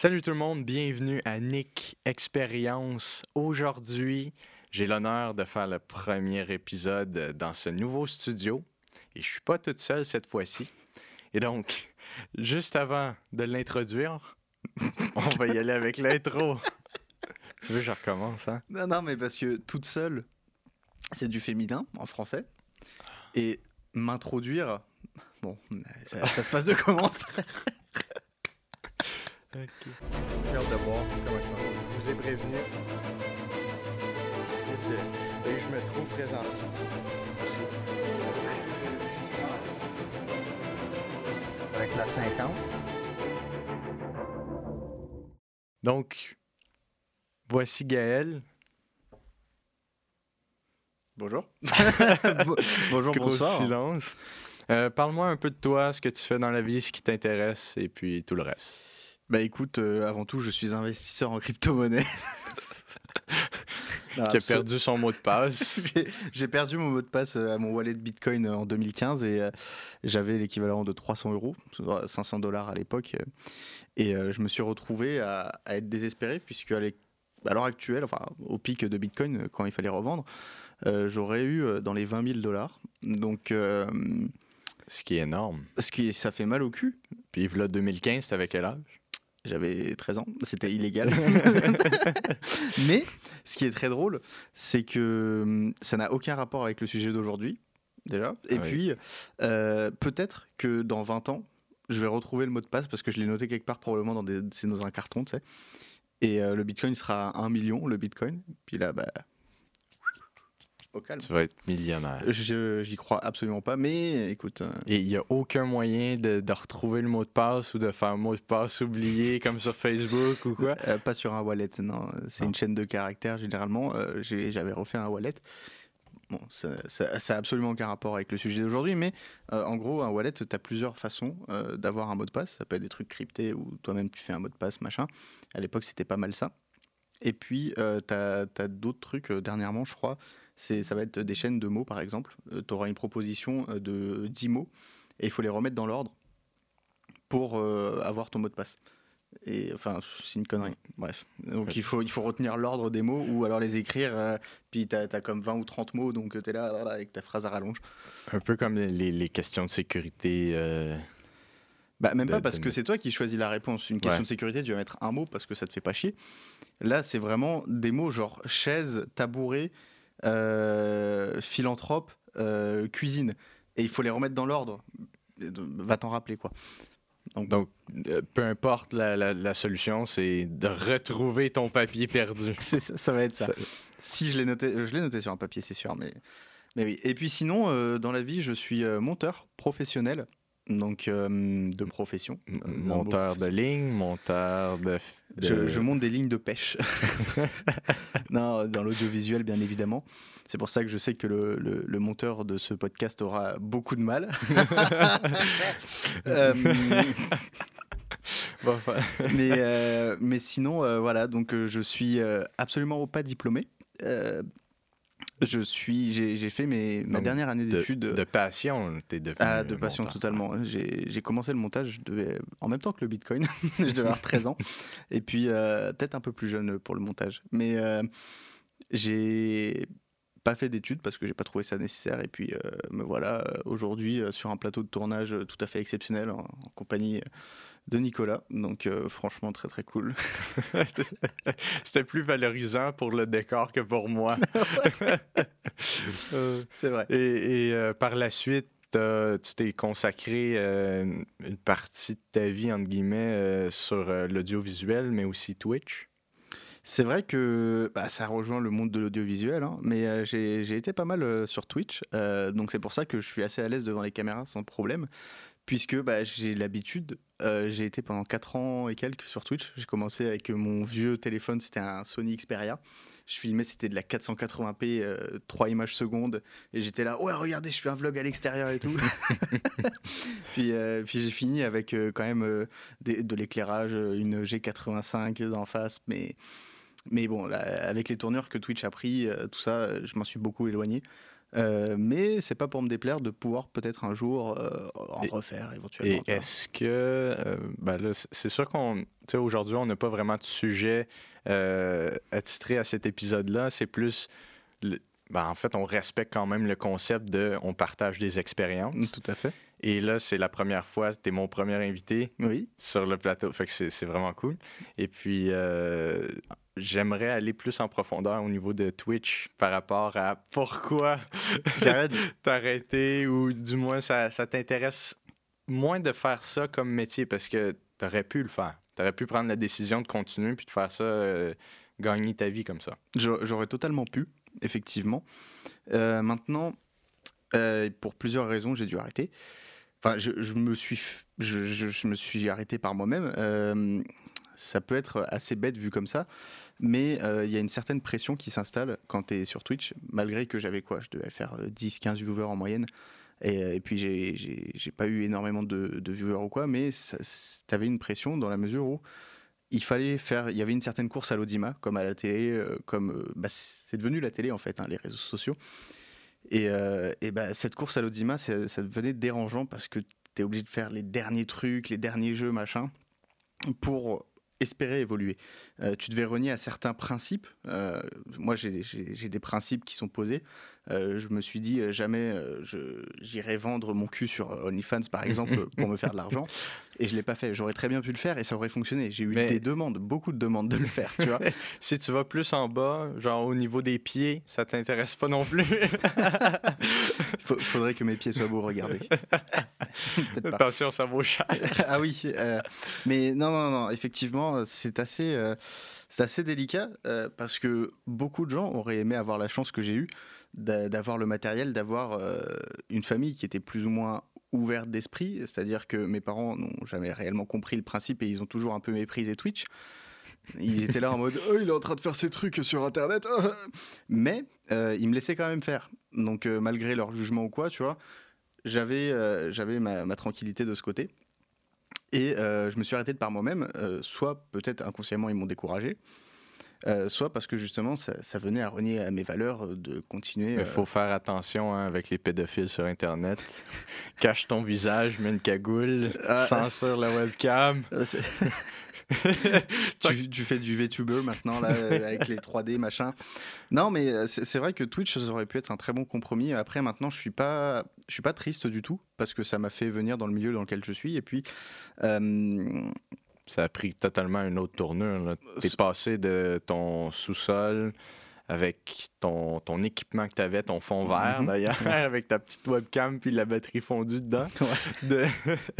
Salut tout le monde, bienvenue à Nick Expérience. Aujourd'hui, j'ai l'honneur de faire le premier épisode dans ce nouveau studio et je suis pas toute seule cette fois-ci. Et donc, juste avant de l'introduire, on va y aller avec l'intro. tu veux que je recommence, hein? Non, non, mais parce que toute seule, c'est du féminin en français. Et m'introduire, bon, ça, ça se passe de comment Ok. J'ai hâte de voir comment ça va. Je vous ai prévenu. Et je me trouve présentement. Avec la 50. Donc, voici Gaël. Bonjour. Bonjour, Gros bonsoir. silence. Euh, Parle-moi un peu de toi, ce que tu fais dans la vie, ce qui t'intéresse, et puis tout le reste. Bah écoute, euh, avant tout, je suis investisseur en crypto-monnaie. Qui a perdu son mot de passe. J'ai- perdu mon mot de passe euh, à mon wallet Bitcoin euh, en 2015 et euh, j'avais l'équivalent de 300 euros, soit 500 dollars à l'époque. Et euh, je me suis retrouvé à, à être désespéré puisque à l'heure actuelle, enfin au pic de Bitcoin, quand il fallait revendre, euh, j'aurais eu dans les 20 000 dollars. Donc, ce qui est énorme. ce qui, ça fait mal au cul. Puis là, 2015, t'avais quel âge? J'avais 13 ans, c'était illégal. Mais ce qui est très drôle, c'est que hum, ça n'a aucun rapport avec le sujet d'aujourd'hui, déjà. Et Ah oui. puis, euh, peut-être que dans 20 ans, je vais retrouver le mot de passe parce que je l'ai noté quelque part, probablement dans, des, dans un carton, tu sais. Et euh, le bitcoin sera à 1 million, le bitcoin. Puis là, bah. Au calme. Tu vas être millionnaire. Je- J'y crois absolument pas, mais écoute. euh, Et il n'y a aucun moyen de, de retrouver le mot de passe ou de faire un mot de passe oublié comme sur Facebook ou quoi? Euh, pas sur un wallet, non. C'est Non. une chaîne de caractères généralement. Euh, j'ai- J'avais refait un wallet. Bon, ça n'a absolument aucun rapport avec le sujet d'aujourd'hui, mais euh, en gros, un wallet, tu as plusieurs façons euh, d'avoir un mot de passe. Ça peut être des trucs cryptés ou toi-même tu fais un mot de passe, machin. À l'époque, c'était pas mal ça. Et puis, tu as, d'autres trucs, dernièrement, je crois. C'est- Ça va être des chaînes de mots, par exemple. tu auras une proposition euh, de 10 mots et il faut les remettre dans l'ordre pour euh, avoir ton mot de passe. Et enfin, c'est une connerie. Bref. Donc Ouais. il, faut, il faut retenir l'ordre des mots ou alors les écrire. euh, puis tu as, comme 20 ou 30 mots, donc tu es là, là, là, avec ta phrase à rallonge. Un peu comme les, les questions de sécurité. euh, Bah, même De- pas parce de- que c'est toi qui choisis la réponse. Une question Ouais. de sécurité, tu vas mettre un mot parce que ça te fait pas chier. Là, c'est vraiment des mots genre chaise, tabouret, euh, philanthrope, euh, cuisine. Et il faut les remettre dans l'ordre. Va t'en rappeler, quoi. Donc, Donc, euh, peu importe la, la- la solution, c'est de retrouver ton papier perdu. ça, ça va être ça. Ça- Si je l'ai noté, je l'ai noté sur un papier, c'est sûr, mais, mais oui. Et puis sinon, euh, dans la vie, je suis euh, monteur professionnel, donc euh, de profession. Euh, Monteur de professionnel. ligne, monteur de. de- Je, je monte des lignes de pêche. non, dans l'audiovisuel, bien évidemment. C'est pour ça que je sais que le, le- le monteur de ce podcast aura beaucoup de mal. Euh, Bon, enfin, mais, euh, mais sinon, voilà, donc je suis absolument pas diplômé. Euh, je suis, j'ai fait mes, ma Donc, dernière année de, d'études. de passion, t'es devenu. Ah, de passion totalement. J'ai j'ai commencé le montage je devais, en même temps que le Bitcoin. je devais avoir 13 ans. Et puis, euh, peut-être un peu plus jeune pour le montage. Mais euh, j'ai pas fait d'études parce que j'ai pas trouvé ça nécessaire. Et puis, euh, me voilà euh, aujourd'hui euh, sur un plateau de tournage euh, tout à fait exceptionnel en, en compagnie de Nicolas. Donc, euh, franchement, très très cool. C'était plus valorisant pour le décor que pour moi. Euh, C'est vrai. et et, euh, par la suite, tu t'es consacré une partie de ta vie, entre guillemets, sur l'audiovisuel, mais aussi Twitch? C'est vrai que bah, ça rejoint le monde de l'audiovisuel, hein, mais euh, j'ai j'ai été pas mal euh, sur Twitch, euh, donc c'est pour ça que je suis assez à l'aise devant les caméras sans problème, puisque bah, j'ai l'habitude. euh, j'ai été pendant 4 ans et quelques sur Twitch. J'ai commencé avec mon vieux téléphone, c'était un Sony Xperia. Je filmais, c'était de la 480p, euh, 3 images secondes, et j'étais là, ouais, regardez, je fais un vlog à l'extérieur et tout. puis euh, puis j'ai fini avec euh, quand même des- de l'éclairage, une G85 d'en face, mais mais bon, là, avec les tournures que Twitch a pris, tout ça, je m'en suis beaucoup éloigné. Euh, mais c'est pas pour me déplaire de pouvoir peut-être un jour euh, en refaire éventuellement. Et est-ce que, euh, ben c'est sûr qu'on, tu sais, aujourd'hui, on n'a pas vraiment de sujet attitré à cet épisode-là. C'est plus, ben, en fait, on respecte quand même le concept de, on partage des expériences. Tout à fait. Et là, c'est la première fois, tu es mon premier invité oui. sur le plateau. Fait que c'est vraiment cool. Et puis, j'aimerais aller plus en profondeur au niveau de Twitch par rapport à pourquoi t'as arrêté ou du moins ça, ça t'intéresse moins de faire ça comme métier parce que t'aurais pu le faire. T'aurais pu prendre la décision de continuer puis de faire ça, euh, gagner ta vie comme ça. J'aurais totalement pu, effectivement. Euh, maintenant, euh, pour plusieurs raisons, j'ai dû arrêter. Enfin, je, me suis, je, me suis arrêté par moi-même ça peut être assez bête vu comme ça, mais euh, il y a une certaine pression qui s'installe quand tu es sur Twitch, malgré que j'avais quoi Je devais faire 10-15 euh, viewers en moyenne. Et, euh, et puis j'ai pas eu énormément de, viewers ou quoi, mais tu avais une pression dans la mesure où il fallait faire. Il y avait une certaine course à l'audimat, comme à la télé, comme. Bah, c'est devenu la télé en fait, hein, les réseaux sociaux. Et, et bah, cette course à l'audimat, ça devenait dérangeant parce que tu es obligé de faire les derniers trucs, les derniers jeux, machin, pour espérer évoluer. Euh, tu devais renier à certains principes. Euh, moi, j'ai des principes qui sont posés. Euh, je me suis dit, jamais j'irai vendre mon cul sur OnlyFans, par exemple, pour me faire de l'argent. Et je ne l'ai pas fait. J'aurais très bien pu le faire et ça aurait fonctionné. J'ai eu des demandes, beaucoup de demandes de le faire, tu vois. si tu vas plus en bas, genre au niveau des pieds, ça t'intéresse pas non plus. faudrait que mes pieds soient beaux, regardez. Attention, ça vaut cher. ah oui, euh, mais non, non, non, effectivement, c'est assez, euh, c'est assez délicat euh, parce que beaucoup de gens auraient aimé avoir la chance que j'ai eue d'avoir le matériel, d'avoir une famille qui était plus ou moins ouverte d'esprit, c'est-à-dire que mes parents n'ont jamais réellement compris le principe et ils ont toujours un peu méprisé Twitch. Ils étaient là en mode oh, il est en train de faire ses trucs sur internet. Mais ils me laissaient quand même faire. Donc malgré leur jugement ou quoi, tu vois, j'avais euh, j'avais ma, tranquillité de ce côté. Et euh, je me suis arrêté de par moi-même, euh, soit peut-être inconsciemment ils m'ont découragé, soit parce que justement ça, venait à renier à mes valeurs de continuer. Il faut faire attention hein, avec les pédophiles sur Internet. Cache ton visage, mets une cagoule, ah, censure la webcam. tu, fais du VTuber maintenant, là, avec les 3D, machin. Non, mais euh, c'est vrai que Twitch, ça aurait pu être un très bon compromis. Après, maintenant, je suis pas, je suis pas triste du tout, parce que ça m'a fait venir dans le milieu dans lequel je suis. Et puis. Euh, ça a pris totalement une autre tournure. Tu es passé de ton sous-sol avec ton, ton équipement que tu avais, ton fond vert mhm. d'ailleurs, avec ta petite webcam puis la batterie fondue dedans, de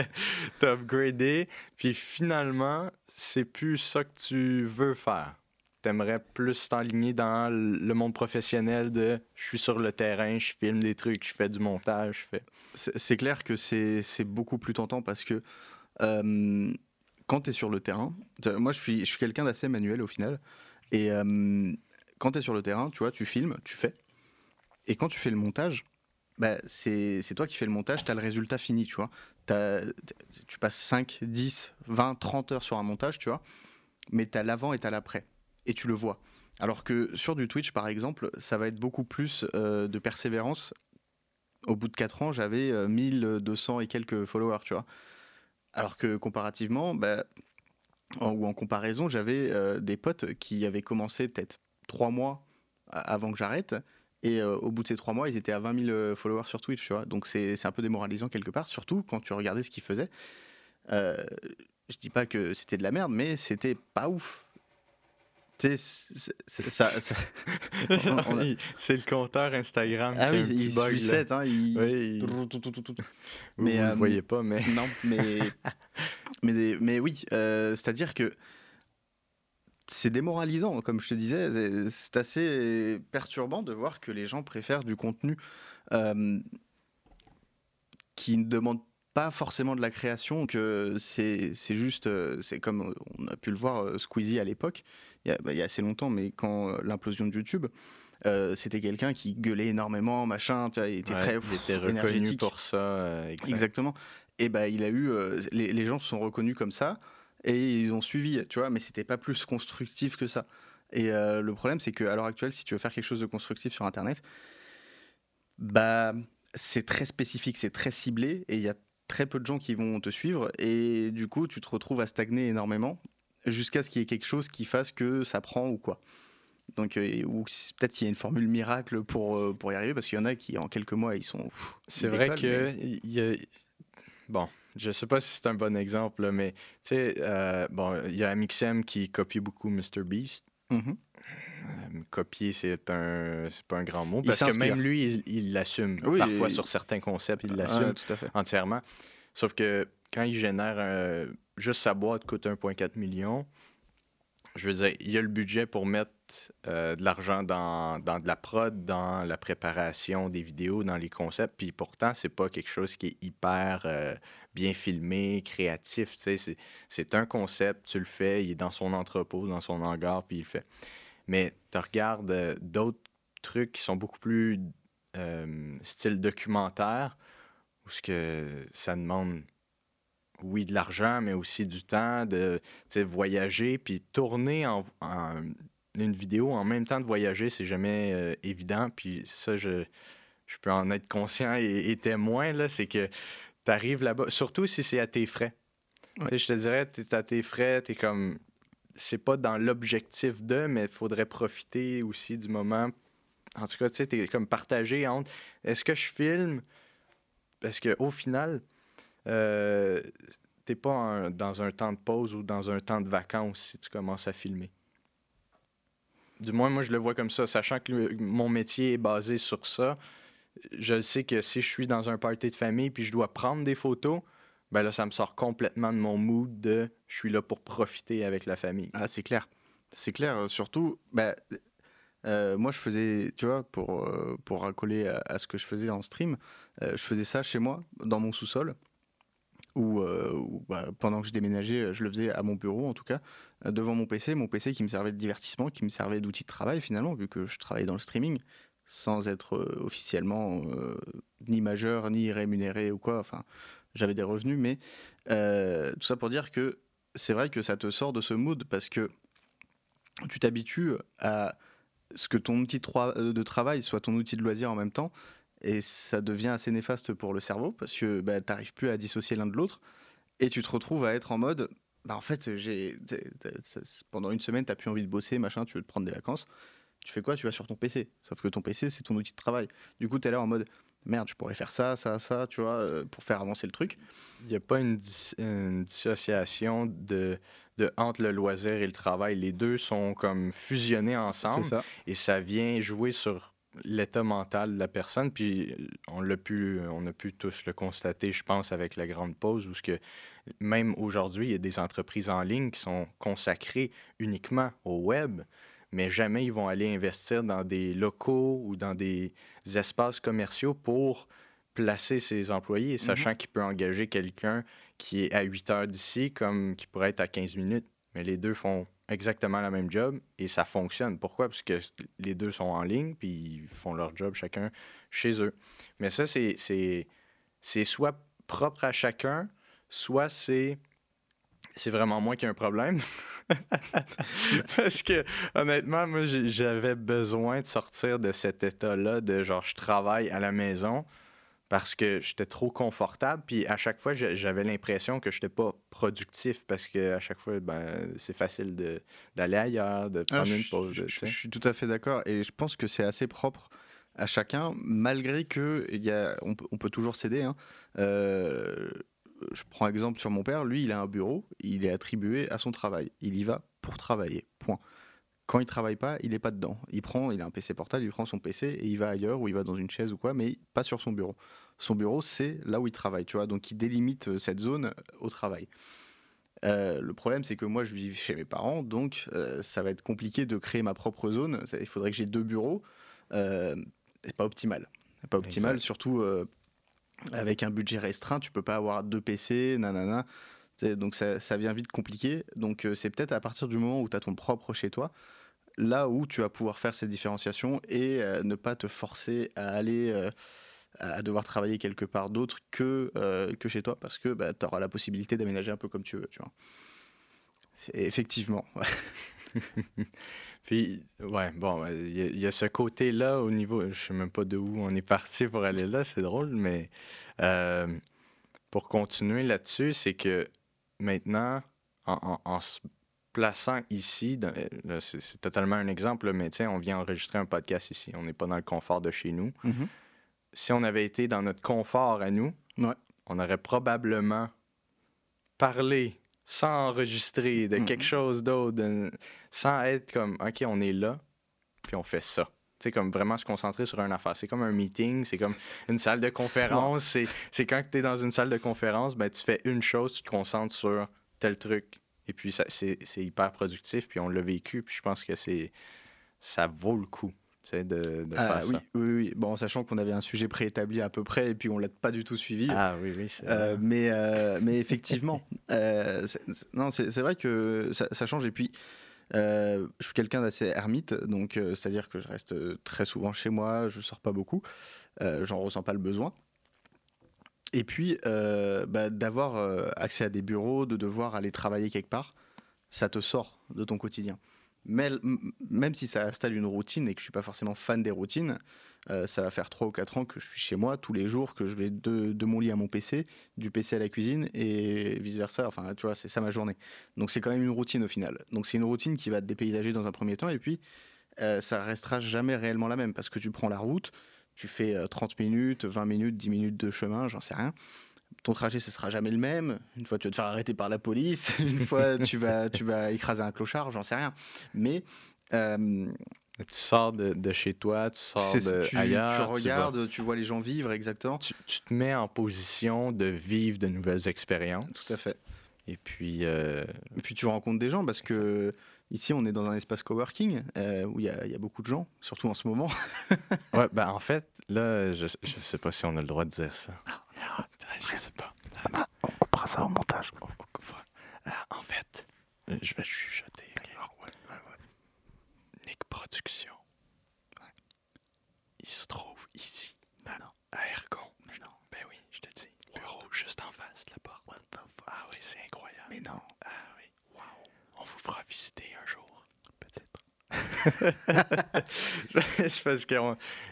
t'upgrader. Puis finalement, c'est plus ça que tu veux faire. T'aimerais plus t'enligner dans le monde professionnel de je suis sur le terrain, je filme des trucs, je fais du montage, je fais. C'est clair que c'est beaucoup plus tentant parce que euh, quand tu es sur le terrain, moi je suis, je quelqu'un d'assez manuel au final, et euh, quand tu es sur le terrain, tu vois, tu filmes, tu fais. Et quand tu fais le montage, bah, c'est toi qui fais le montage, tu as le résultat fini, tu vois. tu passes 5, 10, 20, 30 heures sur un montage, tu vois. Mais tu as l'avant et tu as l'après. Et tu le vois. Alors que sur du Twitch, par exemple, ça va être beaucoup plus euh, de persévérance. Au bout de 4 ans, j'avais 1200 euh, et quelques followers, tu vois. Alors que comparativement, bah, ou en comparaison, j'avais euh, des potes qui avaient commencé peut-être trois mois avant que j'arrête. Et euh, au bout de ces trois mois, ils étaient à 20 000 euh, followers sur Twitch, tu vois. Donc c'est un peu démoralisant quelque part, surtout quand tu regardais ce qu'ils faisaient. Euh, je dis pas que c'était de la merde, mais c'était pas ouf. Tu sais, ça. C'est le compteur Instagram. Ah oui, il suit 7, hein, Oui, Mais, vous ne voyez pas, mais. Non, mais. mais, mais oui, c'est-à-dire que c'est démoralisant, comme je te disais. C'est assez perturbant de voir que les gens préfèrent du contenu euh, qui ne demande pas forcément de la création, que c'est juste, euh, c'est comme on a pu le voir euh, Squeezie à l'époque, bah, il, y a assez longtemps, mais quand l'implosion de YouTube, c'était quelqu'un qui gueulait énormément, machin, tu vois, il était très il était reconnu pour ça. Exactement. Et bah, il a eu, les, les, gens se sont reconnus comme ça et ils ont suivi, tu vois, mais c'était pas plus constructif que ça. Et euh, le problème, c'est qu'à l'heure actuelle, si tu veux faire quelque chose de constructif sur Internet, Bah, c'est très spécifique, c'est très ciblé et il y a très peu de gens qui vont te suivre et du coup, tu te retrouves à stagner énormément jusqu'à ce qu'il y ait quelque chose qui fasse que ça prend ou quoi. Donc, euh, ou peut-être qu'il y a une formule miracle pour, euh, pour y arriver, parce qu'il y en a qui, en quelques mois, ils sont. C'est vrai que. Y a... Bon, je sais pas si c'est un bon exemple, mais tu sais, euh, bon, il y a Amixem qui copie beaucoup MrBeast. Beast. Mm-hmm. copier, c'est un, c'est pas un grand mot, parce que même lui, il l'assume. Parfois, sur certains concepts, il l'assume entièrement. Sauf que quand il génère juste sa boîte coûte 1,4 million, je veux dire, il y a le budget pour mettre euh, de l'argent dans, dans, de la prod, dans la préparation des vidéos, dans les concepts, puis pourtant, c'est pas quelque chose qui est hyper euh, bien filmé, créatif. C'est un concept, tu le fais, il est dans son entrepôt, dans son hangar, puis il le fait. Mais tu regardes euh, d'autres trucs qui sont beaucoup plus style documentaire, où ce que ça demande oui, de l'argent, mais aussi du temps de voyager, puis tourner en, une vidéo en même temps de voyager, c'est jamais euh, évident. Puis ça, je, je peux en être conscient et, témoin, là, c'est que tu arrives là-bas, surtout si c'est à tes frais. Je te dirais, tu es à tes frais, tu es comme. C'est pas dans l'objectif de, mais il faudrait profiter aussi du moment. En tout cas, tu sais, tu es comme partagé entre est-ce que je filme? Parce qu'au final, euh, t'es pas dans un temps de pause ou dans un temps de vacances si tu commences à filmer? Du moins, moi, je le vois comme ça, sachant que mon métier est basé sur ça. Je sais que si je suis dans un party de famille puis je dois prendre des photos, ben là, ça me sort complètement de mon mood de je suis là pour profiter avec la famille. Ah, c'est clair. C'est clair. Euh, surtout, ben, euh, moi, je faisais, tu vois, pour, euh, pour racoler à, ce que je faisais en stream, je faisais ça chez moi, dans mon sous-sol ou euh, bah, pendant que je déménageais, je le faisais à mon bureau en tout cas, euh, devant mon PC, mon PC qui me servait de divertissement, qui me servait d'outil de travail finalement, vu que je travaillais dans le streaming, sans être euh, officiellement ni majeur, ni rémunéré ou quoi, enfin j'avais des revenus, mais tout ça pour dire que c'est vrai que ça te sort de ce mood parce que tu t'habitues à ce que ton outil de travail soit ton outil de loisir en même temps, et ça devient assez néfaste pour le cerveau parce que bah, tu n'arrives plus à dissocier l'un de l'autre et tu te retrouves à être en mode bah, en fait, j'ai pendant une semaine, tu n'as plus envie de bosser, machin, tu veux te prendre des vacances. Tu fais quoi? Tu vas sur ton PC. Sauf que ton PC, c'est ton outil de travail. Du coup, tu es là en mode merde, je pourrais faire ça, ça, ça, tu vois, euh, pour faire avancer le truc. Il n'y a pas une, dissociation de, de, entre le loisir et le travail. Les deux sont comme fusionnés ensemble. Et ça vient jouer sur l'état mental de la personne. Puis on l'a pu, on a pu tous le constater, je pense, avec la grande pause, où ce que même aujourd'hui, il y a des entreprises en ligne qui sont consacrées uniquement au web, mais jamais ils vont aller investir dans des locaux ou dans des espaces commerciaux pour placer ses employés, mm-hmm. sachant qu'il peut engager quelqu'un qui est à 8 heures d'ici comme qui pourrait être à 15 minutes. Mais les deux font exactement la même job et ça fonctionne. Pourquoi? Parce que les deux sont en ligne puis ils font leur job chacun chez eux. Mais ça, c'est, soit propre à chacun, soit c'est c'est vraiment moi qui ai un problème. Parce que, honnêtement, moi, j'avais besoin de sortir de cet état-là de genre, je travaille à la maison, parce que j'étais trop confortable. Puis à chaque fois, j'avais l'impression que je n'étais pas productif parce que à chaque fois, ben, c'est facile d'aller ailleurs, de ah, prendre une pause. Je, suis tout à fait d'accord. Et je pense que c'est assez propre à chacun, malgré que y a, on, peut toujours céder. Hein. Euh, je prends exemple sur mon père. Lui, il a un bureau, il est attribué à son travail. Il y va pour travailler. Point. Quand il travaille pas, il n'est pas dedans. Il prend, il a un PC portable, il prend son PC et il va ailleurs ou il va dans une chaise ou quoi, mais pas sur son bureau. Son bureau, c'est là où il travaille, tu vois. Donc il délimite euh, cette zone euh, au travail. Euh, le problème, c'est que moi, je vis chez mes parents, donc ça va être compliqué de créer ma propre zone. Il faudrait que j'ai deux bureaux. Euh, c'est pas optimal. Pas optimal, surtout avec un budget restreint. Tu peux pas avoir deux PC, nanana. Donc ça, ça, vient vite compliqué. Donc c'est peut-être à partir du moment où tu as ton propre chez toi, là où tu vas pouvoir faire cette différenciation et euh, ne pas te forcer à aller euh, à devoir travailler quelque part d'autre que, euh, que chez toi parce que bah, tu auras la possibilité d'aménager un peu comme tu veux. Tu vois. Effectivement. Puis, ouais, bon, il y, a ce côté-là au niveau. Je sais même pas d'où on est parti pour aller là, c'est drôle, mais pour continuer là-dessus, c'est que maintenant, en, se plaçant ici, c'est totalement un exemple, mais tiens, on vient enregistrer un podcast ici. On n'est pas dans le confort de chez nous. Mm-hmm. Si on avait été dans notre confort à nous, on aurait probablement parlé sans enregistrer de quelque chose d'autre, sans être comme, OK, on est là, puis on fait ça. Tu sais, comme vraiment se concentrer sur une affaire. C'est comme un meeting, c'est comme une salle de conférence. C'est quand tu es dans une salle de conférence, ben, tu fais une chose, tu te concentres sur tel truc. Et puis, c'est hyper productif, puis on l'a vécu, puis je pense que c'est ça vaut le coup de, de ah, faire oui, ça. Oui, oui, bon, sachant qu'on avait un sujet préétabli à peu près, et puis on l'a pas du tout suivi. Ah oui, oui. Euh, mais, euh, mais effectivement, euh, non, c'est vrai que ça, ça, change. Et puis, je suis quelqu'un d'assez ermite, donc c'est-à-dire que je reste très souvent chez moi, je sors pas beaucoup, j'en ressens pas le besoin. Et puis, bah, d'avoir accès à des bureaux, de devoir aller travailler quelque part, ça te sort de ton quotidien. Mais, même si ça installe une routine et que je suis pas forcément fan des routines, euh, ça va faire 3 ou 4 ans que je suis chez moi tous les jours, que je vais de, mon lit à mon PC, du PC à la cuisine et vice-versa. Enfin, tu vois, c'est ça ma journée. Donc c'est quand même une routine au final. Donc c'est une routine qui va te dépaysager dans un premier temps et puis euh, ça restera jamais réellement la même parce que tu prends la route, tu fais 30 euh, minutes, 20 minutes, 10 minutes de chemin, j'en sais rien ton trajet ce sera jamais le même. Une fois tu vas te faire arrêter par la police, une fois tu vas tu vas écraser un clochard, j'en sais rien. Mais tu sors de, chez toi, tu sors de tu, ailleurs. Tu regardes, tu, vois les gens vivre, exactement. Tu, te mets en position de vivre de nouvelles expériences. Tout à fait. Et puis. Euh, Et puis tu rencontres des gens parce que ici, on est dans un espace coworking euh, où il y, y, a beaucoup de gens, surtout en ce moment. ouais, ben en fait, là, je, je sais pas si on a le droit de dire ça. Non, je sais pas. On coupera ça au montage. On coupera. en fait, je vais chuchoter. Nick Production. Il se trouve ici. Ben non. À Ergon. Mais non. Ben oui, je te dis. Bureau juste en face de la porte. What the fuck? Ah oui, c'est incroyable. Mais non. Ah vous fera visiter un jour. c'est parce que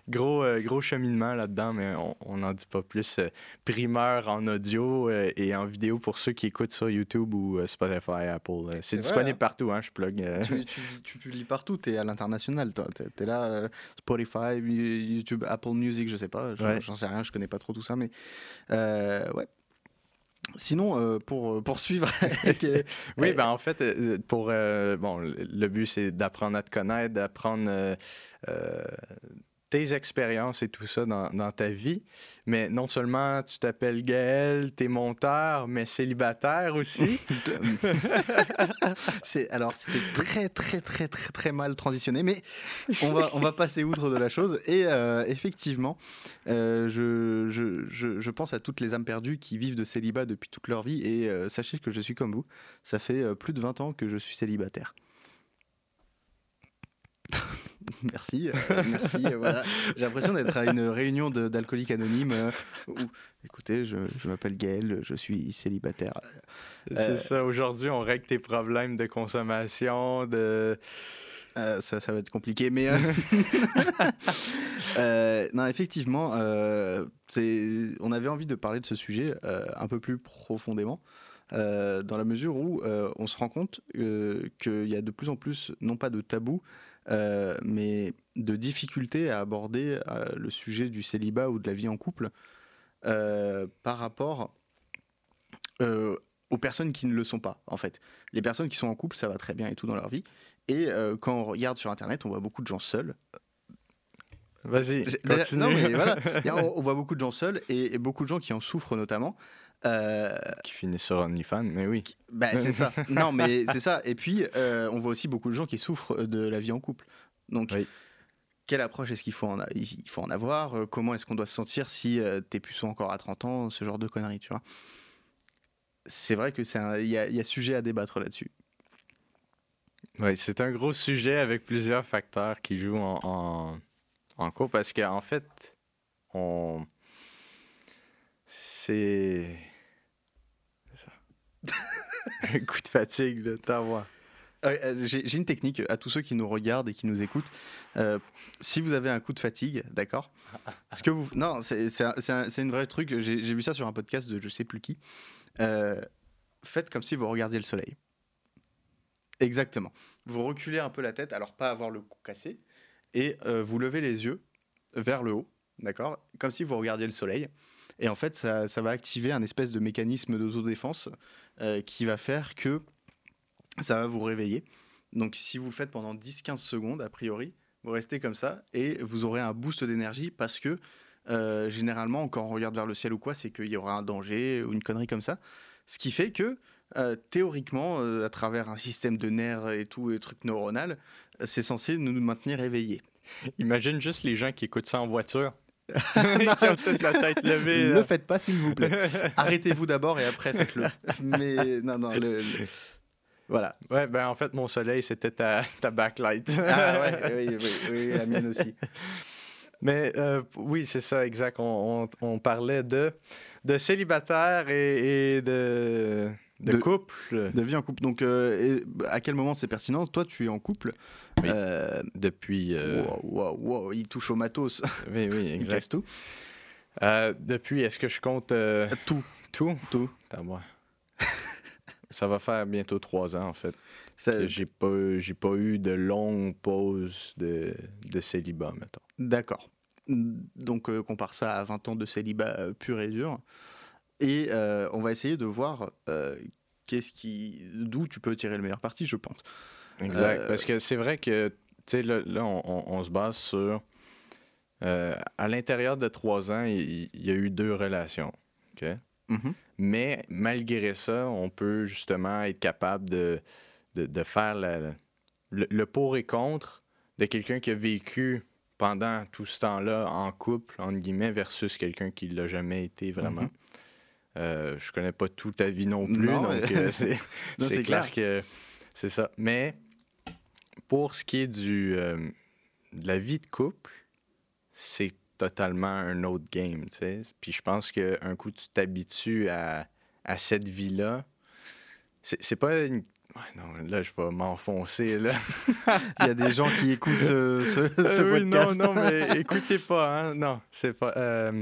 gros, euh, gros cheminement là-dedans, mais on n'en dit pas plus. Euh, primeur en audio euh, et en vidéo pour ceux qui écoutent sur YouTube ou Spotify, Apple. c'est disponible hein. partout, hein, je plug. Tu, tu, tu, publies partout, tu es à l'international, toi. Tu es, là, Spotify, YouTube, Apple Music, je sais pas, j'en sais rien, je connais pas trop tout ça, mais ouais. Sinon, euh, pour euh, poursuivre. oui, ben en fait, euh, pour bon, le but c'est d'apprendre à te connaître, d'apprendre tes expériences et tout ça dans, dans, ta vie. Mais non seulement tu t'appelles Gaël, t'es monteur, mais célibataire aussi. c'est, alors, c'était très, très, très, très, très mal transitionné, mais on va, on va passer outre de la chose. Et euh, effectivement, euh, je, je, je, je, pense à toutes les âmes perdues qui vivent de célibat depuis toute leur vie. Et euh, sachez que je suis comme vous. Ça fait plus de 20 ans que je suis célibataire. merci, euh, merci. Euh, voilà. J'ai l'impression d'être à une réunion d'alcooliques anonymes euh, écoutez, je, je m'appelle Gaël, je suis célibataire. C'est ça, aujourd'hui, on règle tes problèmes de consommation, de. ça, ça va être compliqué, mais non, effectivement, on avait envie de parler de ce sujet un peu plus profondément. dans la mesure où on se rend compte qu'il y a de plus en plus, non pas de tabous, euh, mais de difficulté à aborder euh, le sujet du célibat ou de la vie en couple euh, par rapport aux personnes qui ne le sont pas, en fait. Les personnes qui sont en couple, ça va très bien et tout dans leur vie. Et quand on regarde sur Internet, on voit beaucoup de gens seuls. Vas-y, continue. Non, mais voilà. on, voit beaucoup de gens seuls et, et, beaucoup de gens qui en souffrent notamment. Euh, qui finit sur OnlyFans, mais oui. Bah, c'est ça. Non, mais c'est ça. Et puis, euh, on voit aussi beaucoup de gens qui souffrent de la vie en couple. Donc, quelle approche est-ce qu'il faut, en il faut en avoir euh, Comment est-ce qu'on doit se sentir si t'es plus encore à 30 ans Ce genre de conneries, tu vois. C'est vrai que c'est y, a sujet à débattre là-dessus. Oui, c'est un gros sujet avec plusieurs facteurs qui jouent en, en, en cours parce qu'en fait, on c'est. ça. un coup de fatigue, là, t'as Euh, J'ai une technique à tous ceux qui nous regardent et qui nous écoutent. Euh, si vous avez un coup de fatigue, d'accord? Que non, c'est un, un- une vraie truc. J'ai j'ai vu ça sur un podcast de je sais plus qui. Euh, faites comme si vous regardiez le soleil. Exactement. Vous reculez un peu la tête, alors pas avoir le cou cassé, et euh, vous levez les yeux vers le haut, d'accord? Comme si vous regardiez le soleil. Et en fait, ça, va activer un espèce de mécanisme d'autodéfense euh, qui va faire que ça va vous réveiller. Donc si vous faites pendant 10-15 secondes, a priori, vous restez comme ça et vous aurez un boost d'énergie parce que euh, généralement, quand on regarde vers le ciel ou quoi, c'est qu'il y aura un danger ou une connerie comme ça. Ce qui fait que euh, théoriquement, euh, à travers un système de nerfs et tout, et trucs neuronal, c'est censé nous maintenir éveillés. Imagine juste les gens qui écoutent ça en voiture. qui ont toute la tête levée. Ne le faites pas, s'il vous plaît. Arrêtez-vous d'abord et après faites-le. Mais non, non, le- le- voilà. Ouais, ben en fait, mon soleil, c'était ta, ta backlight. Ah ouais, oui, oui, oui, la mienne aussi. Mais euh, oui, c'est ça, exact. On, on- on parlait de, de célibataire et, et de, de, De- couple De vie en couple. Donc, euh, et à quel moment c'est pertinent? Toi, tu es en couple. Oui. Euh, depuis. euh, wow, wow, wow, il touche au matos. Oui, oui, Il exact. casse tout? Depuis, est-ce que je compte Tout. tout? Tout. Attends, moi. ça va faire bientôt trois ans, en fait. Ça- J'ai pas, pas eu de longue pause de, de célibat, mettons. D'accord. Donc, compare ça à 20 ans de célibat pur et dur. Et euh, on va essayer de voir euh, qu'est-ce qui, d'où tu peux tirer le meilleur parti, je pense. Exact. Euh, Parce que c'est vrai que, tu sais, là, là, on, on- on se base sur. à l'intérieur de trois ans, il, il y a eu deux relations. Mhm. Mais malgré ça, on peut justement être capable de, de, de faire la- le, le pour et contre de quelqu'un qui a vécu pendant tout ce temps-là en couple, entre guillemets, versus quelqu'un qui l'a jamais été vraiment. Mhm. Euh, je connais pas toute ta vie non plus, Non, donc euh, c'est clair que c'est ça. Mais pour ce qui est du, euh, de la vie de couple, c'est totalement un autre game, tu sais. Puis je pense qu'un coup, tu t'habitues à, à cette vie-là. C'est pas une... non, là, je vais m'enfoncer, là. Il y a des gens qui écoutent ce, ce oui, podcast. non, non, mais écoutez pas, hein. Non, c'est pas...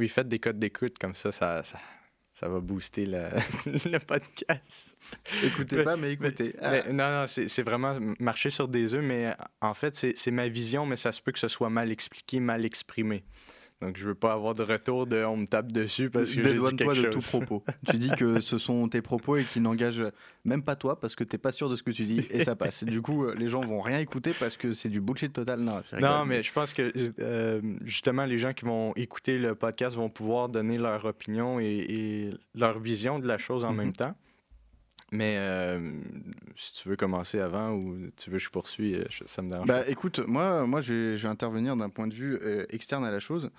Oui, faites des codes d'écoute, comme ça, ça, ça, ça va booster le, le podcast. Écoutez Mais- pas, mais écoutez. Ah, Mais non, non, c'est vraiment marcher sur des œufs, mais en fait, c'est c'est ma vision, mais ça se peut que ce soit mal expliqué, mal exprimé. Donc, je veux pas avoir de retour de on me tape dessus parce que j'ai dit quelque de tout propos. tu dis que ce sont tes propos et qui n'engagent même pas toi parce que t'es pas sûr de ce que tu dis et ça passe. Du coup, euh, les gens vont rien écouter parce que c'est du bullshit total. Non. Non, mais je pense que euh, justement, les gens qui vont écouter le podcast vont pouvoir donner leur opinion et, et leur vision de la chose en Mhm. même temps. Mais euh, si tu veux commencer avant ou tu veux que je poursuis, euh, ça me dérange Bah écoute, moi, moi je, vais, intervenir d'un point de vue euh, externe à la chose.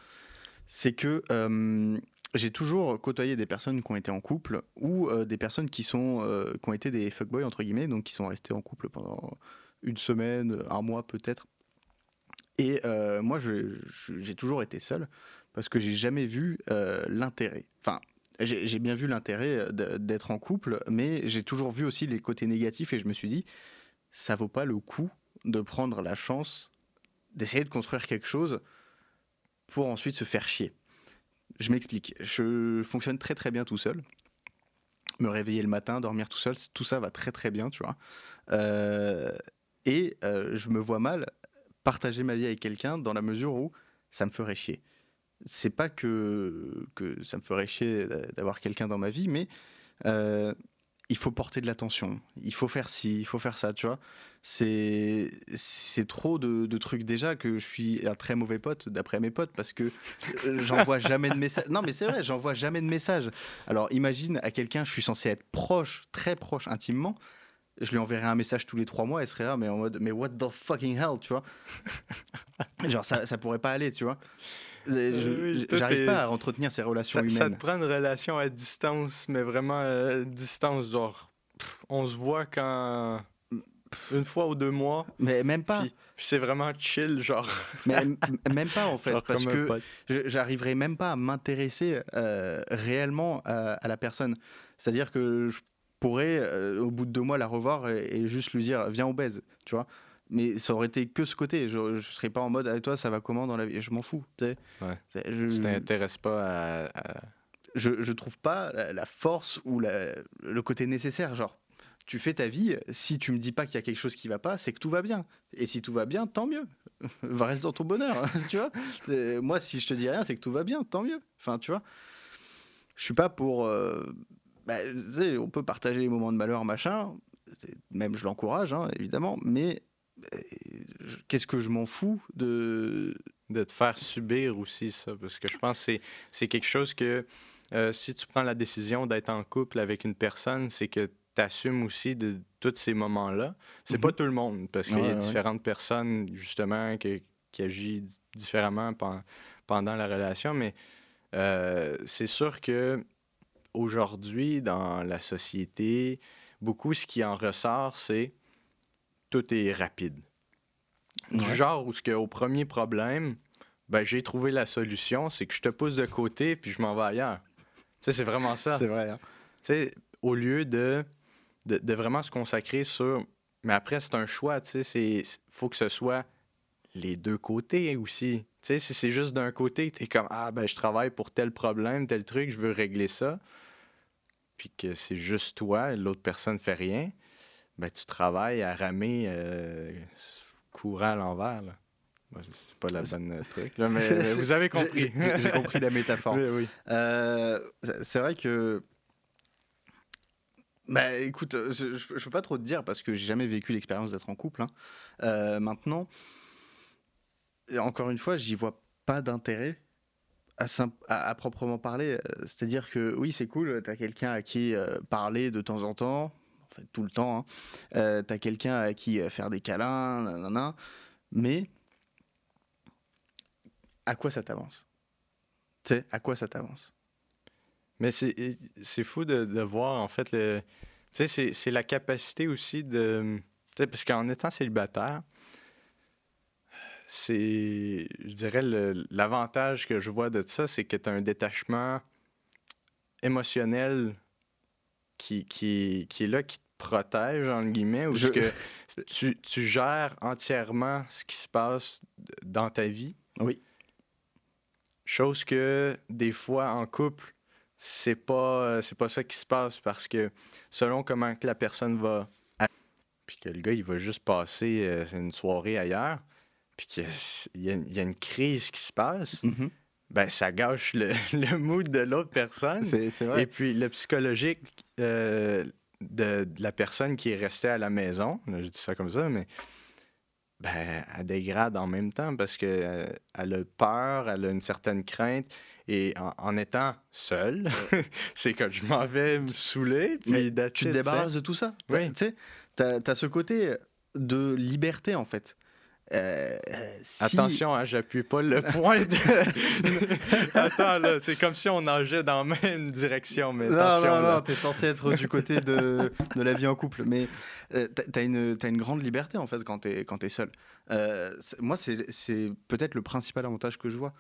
C'est que euh, j'ai toujours côtoyé des personnes qui ont été en couple ou des personnes qui, sont, qui ont été des fuckboys, entre guillemets, donc qui sont restés en couple pendant une semaine, un mois peut-être. Et moi, j'ai toujours été seul parce que j'ai jamais vu l'intérêt. Enfin, j'ai bien vu l'intérêt euh, d'être en couple, mais j'ai toujours vu aussi les côtés négatifs et je me suis dit, ça vaut pas le coup de prendre la chance d'essayer de construire quelque chose pour ensuite se faire chier. Je m'explique. Je fonctionne très très bien tout seul. Me réveiller le matin, dormir tout seul, tout ça va très très bien, tu vois. Euh, et euh, je me vois mal partager ma vie avec quelqu'un dans la mesure où ça me ferait chier. C'est pas que, que ça me ferait chier d'avoir quelqu'un dans ma vie, mais euh, il faut porter de l'attention. Il faut faire ci, il faut faire ça, tu vois. C'est trop de, trucs déjà que je suis un très mauvais pote d'après mes potes parce que euh, j'envoie jamais de messages. Non, mais c'est vrai, j'envoie jamais de messages. Alors imagine à quelqu'un, je suis censé être proche, très proche, intimement. Je lui enverrai un message tous les trois mois, elle serait là, mais en mode, mais what the fucking hell, tu vois. Genre, ça, ça pourrait pas aller, tu vois. Euh, oui, J'arrive pas à entretenir ces relations Ça, ça humaines. te prend une relation à distance, mais vraiment euh, distance, genre, pff, on se voit quand. Une fois ou deux mois, Mais même pas, puis, puis c'est vraiment chill, genre. mais même pas en fait, genre parce que j'arriverai même pas à m'intéresser euh, réellement à, à la personne. C'est-à-dire que je- pourrais, euh, au bout de deux mois, la revoir et, juste lui dire viens, on baise, tu vois. Mais ça aurait été que ce côté. Je ne serais pas en mode avec toi, ça va comment dans la vie? Je m'en fous. Ouais. Je, t'intéresse pas à. Je, je trouve pas la, force ou la, le côté nécessaire. Genre, tu fais ta vie. Si tu me dis pas qu'il y a quelque chose qui va pas, c'est que tout va bien. Et si tout va bien, tant mieux. va rester dans ton bonheur. tu vois Moi, si je te dis rien, c'est que tout va bien, tant mieux. Enfin, tu vois Je suis pas pour. Euh, bah, on peut partager les moments de malheur, machin. Même je l'encourage, hein, évidemment. Mais qu'est-ce que je m'en fous de. De te faire subir aussi, ça. Parce que je pense que c'est quelque chose que. Euh, si tu prends la décision d'être en couple avec une personne, c'est que tu assumes aussi de tous ces moments-là. C'est pas mhm. tout le monde, parce qu'il y a différentes personnes, justement, qui, qui agissent différemment pendant la relation, mais euh, c'est sûr que aujourd'hui, dans la société, beaucoup ce qui en ressort, c'est tout est rapide. Du genre où ce que, au premier problème, ben, j'ai trouvé la solution, c'est que je te pousse de côté puis je m'en vais ailleurs. c'est vraiment ça. C'est vrai. Hein? Au lieu de de, vraiment se consacrer sur. Mais après, c'est un choix, tu sais. Il faut que ce soit les deux côtés aussi. Tu sais, si c'est juste d'un côté, tu es comme Ah, ben, je travaille pour tel problème, tel truc, je veux régler ça. Puis que c'est juste toi, l'autre personne fait rien. Ben, tu travailles à ramer euh, courant à l'envers. Là. c'est pas la bonne truc, là, mais vous avez compris. J'ai compris la métaphore. oui. Euh, c'est vrai que bah écoute, euh, je, je, peux pas trop te dire parce que j'ai jamais vécu l'expérience d'être en couple. Hein. Euh, maintenant, encore une fois, j'y vois pas d'intérêt à, à, proprement parler. C'est-à-dire que oui, c'est cool, tu as quelqu'un à qui parler de temps en temps, en fait tout le temps. Hein. tu as quelqu'un à qui faire des câlins, nanana, mais à quoi ça t'avance? Tu sais, à quoi ça t'avance? Mais c'est fou de, de, voir, en fait, le. Tu sais, c'est la capacité aussi de. Tu sais, parce qu'en étant célibataire, c'est. Je dirais, l'avantage que je vois de ça, c'est que tu as un détachement émotionnel qui, qui, qui est là, qui te protège, entre guillemets, ou que tu, tu gères entièrement ce qui se passe dans ta vie? Oui. Chose que des fois en couple, c'est pas c'est pas ça qui se passe parce que selon comment que la personne va puis que le gars il va juste passer euh, une soirée ailleurs puis qu'il y, y, a une crise qui se passe mm-hmm. Ben ça gâche le, le mood de l'autre personne c'est, vrai. et puis le psychologique euh, de, la personne qui est restée à la maison je dis ça comme ça mais ben elle dégrade en même temps parce que elle a peur elle a une certaine crainte et en, étant seul, c'est que je m'en vais me saouler. Puis tu te débarrasses de tout ça. Oui. Tu sais, tu as, ce côté de liberté, en fait. Euh, Attention, hein, j'appuie pas le point de... Attends, là, c'est comme si on nageait dans la même direction, mais non, attention. Non, non, t'es censé être du côté de, de la vie en couple, mais euh, t'as une, as une grande liberté, en fait, quand t'es es seul. Euh, moi, c'est peut-être le principal avantage que je vois,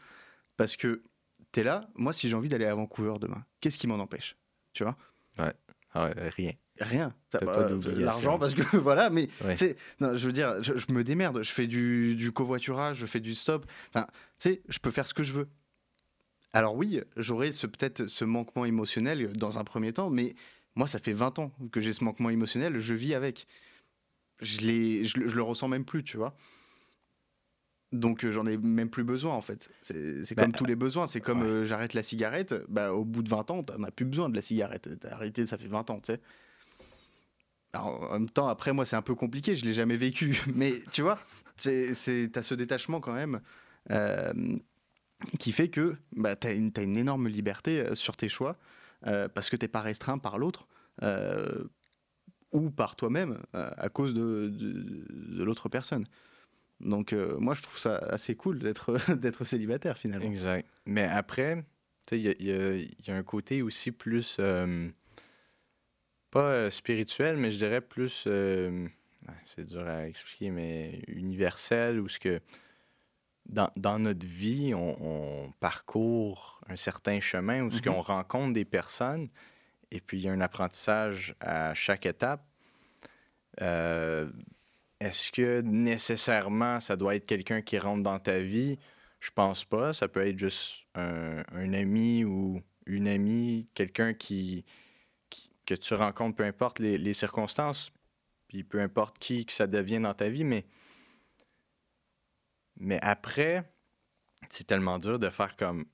parce que t'es là, moi, si j'ai envie d'aller à Vancouver demain, qu'est-ce qui m'en empêche Tu vois? Ouais. Ah rien. Rien. L'argent, parce que voilà, mais tu sais, je veux dire, je, me démerde. Je fais du, du, covoiturage, je fais du stop. Enfin, tu sais, je peux faire ce que je veux. Alors oui, j'aurais ce, peut-être ce manquement émotionnel dans un premier temps, mais moi, ça fait 20 ans que j'ai ce manquement émotionnel, je vis avec. Je, je, je le ressens même plus, tu vois. Donc euh, j'en ai même plus besoin en fait. C'est bah, comme tous les besoins. C'est comme euh, j'arrête la cigarette, bah, au bout de 20 ans, t'en as plus besoin de la cigarette. T'as arrêté, ça fait 20 ans, tu sais. En même temps, après, moi, c'est un peu compliqué, je l'ai jamais vécu. Mais tu vois, t'as ce détachement quand même euh, qui fait que bah, une, as une énorme liberté sur tes choix parce que t'es pas restreint par l'autre ou par toi-même à cause de, de l'autre personne. Donc euh, moi, je trouve ça assez cool d'être, célibataire finalement. Exact. Mais après, il y, y, a un côté aussi plus, euh, pas euh, spirituel, mais je dirais plus, c'est dur à expliquer, mais universel, où ce que dans, dans, notre vie, on, parcourt un certain chemin, où ce mm-hmm. qu'on rencontre des personnes et puis il y a un apprentissage à chaque étape. Euh, est-ce que nécessairement ça doit être quelqu'un qui rentre dans ta vie? Je pense pas. Ça peut être juste un, ami ou une amie, quelqu'un qui, que tu rencontres, peu importe les, circonstances, puis peu importe qui que ça devient dans ta vie, mais, mais après, c'est tellement dur de faire comme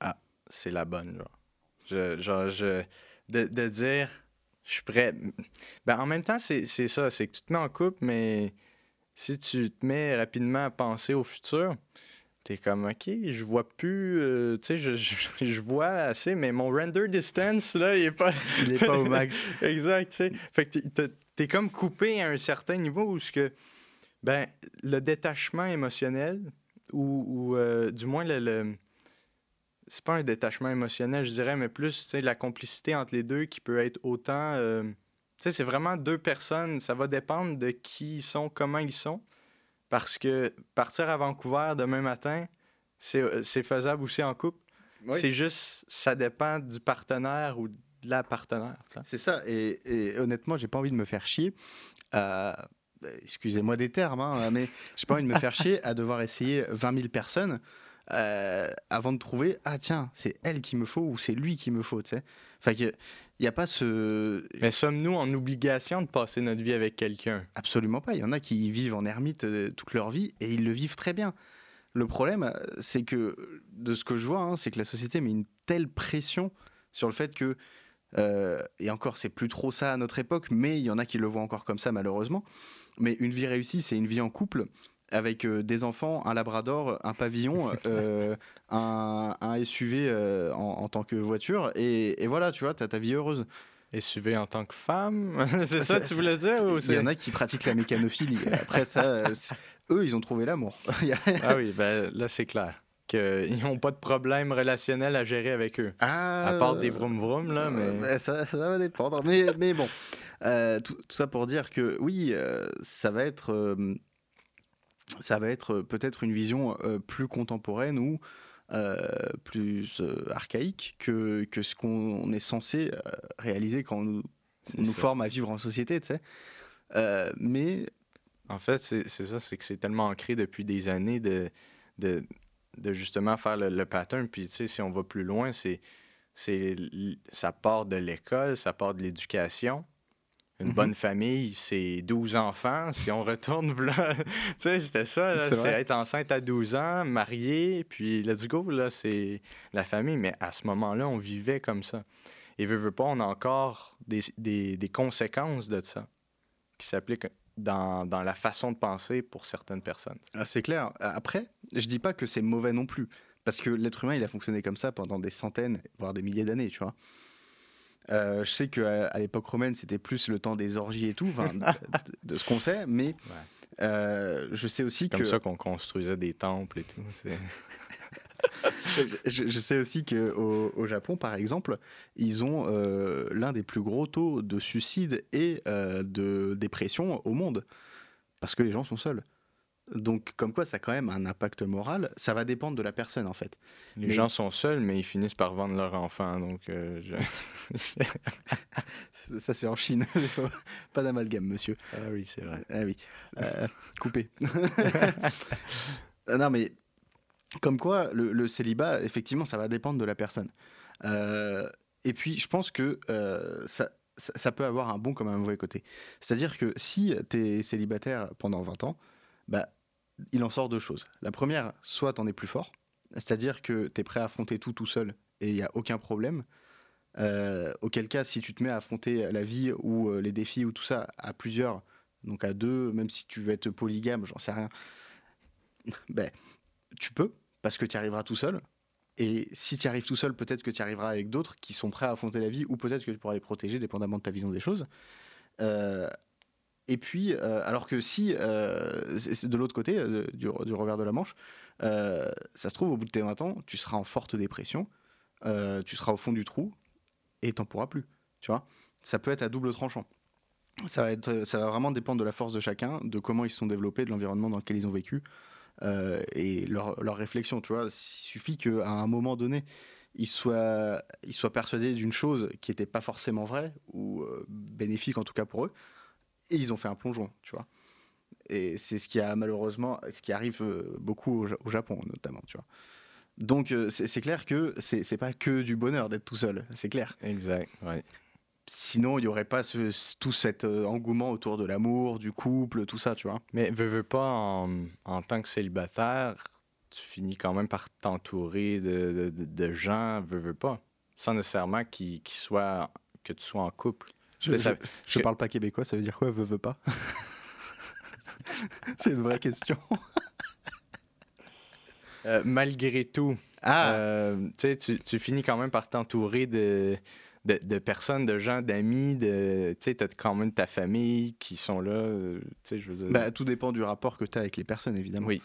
Ah, c'est la bonne, genre. Je, genre, je, de, de dire je suis prêt. Ben, en même temps, c'est ça, c'est que tu te mets en couple, mais si tu te mets rapidement à penser au futur, t'es comme, OK, je vois plus, euh, tu sais, je, je, vois assez, mais mon render distance, là, il est pas... il est pas au max. exact, tu sais. Fait que t'es es comme coupé à un certain niveau où ce que, ben, le détachement émotionnel, ou, ou euh, du moins le c'est pas un détachement émotionnel, je dirais, mais plus la complicité entre les deux qui peut être autant. Euh, tu sais, c'est vraiment deux personnes. Ça va dépendre de qui ils sont, comment ils sont. Parce que partir à Vancouver demain matin, c'est euh, faisable aussi en couple. C'est juste, ça dépend du partenaire ou de la partenaire. C'est ça. Et, et honnêtement, j'ai pas envie de me faire chier. Euh, excusez-moi des termes, hein, mais j'ai pas envie de me faire chier à devoir essayer 20 000 personnes euh, avant de trouver ah tiens c'est elle qui me faut ou c'est lui qui me faut tu sais enfin il n'y a pas ce mais sommes-nous en obligation de passer notre vie avec quelqu'un? Absolument pas. Il y en a qui vivent en ermite euh, toute leur vie et ils le vivent très bien. Le problème euh, c'est que de ce que je vois hein, c'est que la société met une telle pression sur le fait que et encore c'est plus trop ça à notre époque mais il y en a qui le voient encore comme ça malheureusement. Mais une vie réussie c'est une vie en couple avec euh, des enfants, un labrador, un pavillon, euh, un, un, SUV euh, en, tant que voiture. Et, voilà, tu vois, tu as ta vie heureuse. SUV en tant que femme C'est ça, tu voulais dire Il y en a qui pratiquent la mécanophilie. Après ça, eux, ils ont trouvé l'amour. ah oui, ben, là, c'est clair qu'ils n'ont pas de problème relationnel à gérer avec eux. à part des vroom vroom, là. Mais... Ben, ça, ça, va dépendre. Mais, mais bon, tout, tout, ça pour dire que oui, ça va être ça va être euh, peut-être une vision euh, plus contemporaine ou euh, plus archaïque que, que ce qu'on est censé réaliser quand on nous, nous forme à vivre en société, tu sais. mais... En fait, c'est ça, c'est que c'est tellement ancré depuis des années de, de, de justement faire le, le pattern. Puis, tu sais, si on va plus loin, c'est ça part de l'école, ça part de l'éducation. Une mhm. bonne famille, c'est 12 enfants. Si on retourne là, tu sais, c'était ça, c'est être enceinte à 12 ans, mariée, puis let's go, là, c'est la famille. Mais à ce moment-là, on vivait comme ça. Et veut, veut pas, on a encore des, des, des conséquences de ça qui s'appliquent dans, dans, la façon de penser pour certaines personnes. Ah, c'est clair. Après, je dis pas que c'est mauvais non plus. Parce que l'être humain, il a fonctionné comme ça pendant des centaines, voire des milliers d'années, tu vois. Euh, je sais qu'à à, l'époque romaine, c'était plus le temps des orgies et tout, de, ce qu'on sait, mais euh, je sais aussi que. Comme ça qu'on construisait des temples et tout. je, je, sais aussi qu'au au Japon, par exemple, ils ont euh, l'un des plus gros taux de suicide et de dépression au monde. Parce que les gens sont seuls. Donc, comme quoi, ça a quand même un impact moral. Ça va dépendre de la personne, en fait. Les gens sont seuls, mais ils finissent par vendre leur enfant. Donc, euh, ça, c'est en Chine. pas d'amalgame, monsieur. Ah oui, c'est vrai. Ah oui. Euh, coupé. non, mais comme quoi, le, célibat, effectivement, ça va dépendre de la personne. Euh, et puis, je pense que ça, ça, peut avoir un bon comme un mauvais côté. C'est-à-dire que si tu es célibataire pendant 20 ans, bah, il en sort deux choses. La première, soit tu en es plus fort, c'est-à-dire que tu es prêt à affronter tout tout seul et il n'y a aucun problème. Euh, auquel cas, si tu te mets à affronter la vie ou euh, les défis ou tout ça à plusieurs, donc à deux, même si tu veux être polygame, j'en sais rien, ben, tu peux, parce que tu arriveras tout seul. Et si tu arrives tout seul, peut-être que tu arriveras avec d'autres qui sont prêts à affronter la vie, ou peut-être que tu pourras les protéger, dépendamment de ta vision des choses. Euh, et puis, euh, alors que si, euh, de l'autre côté, euh, du, revers de la Manche, ça se trouve, au bout de tes 20 ans, tu seras en forte dépression, tu seras au fond du trou, et t'en pourras plus. Tu vois Ça peut être à double tranchant. Ça va, être, ça va vraiment dépendre de la force de chacun, de comment ils se sont développés, de l'environnement dans lequel ils ont vécu, et leur, réflexion. Tu vois Il suffit qu'à un moment donné, ils soient, ils soient persuadés d'une chose qui n'était pas forcément vraie, ou bénéfique en tout cas pour eux, et ils ont fait un plongeon, tu vois. Et c'est ce qui a malheureusement, ce qui arrive euh, beaucoup au, Japon notamment, tu vois. Donc euh, c'est clair que c'est pas que du bonheur d'être tout seul, c'est clair. Exact, ouais. Sinon, il n'y aurait pas ce, tout cet engouement autour de l'amour, du couple, tout ça, tu vois. Mais veux, veux pas, en, en tant que célibataire, tu finis quand même par t'entourer de, de, de, gens, veux, veux pas, sans nécessairement qu soit, que tu sois en couple. Je, ne je, parle pas québécois, ça veut dire quoi, veux, veux pas? C'est une vraie question. euh, malgré tout, ah. euh, tu, tu finis quand même par t'entourer de, de, de, personnes, de gens, d'amis, de, tu as quand même ta famille qui sont là, euh, tu sais, je veux dire... Bah, tout dépend du rapport que tu as avec les personnes, évidemment. Oui.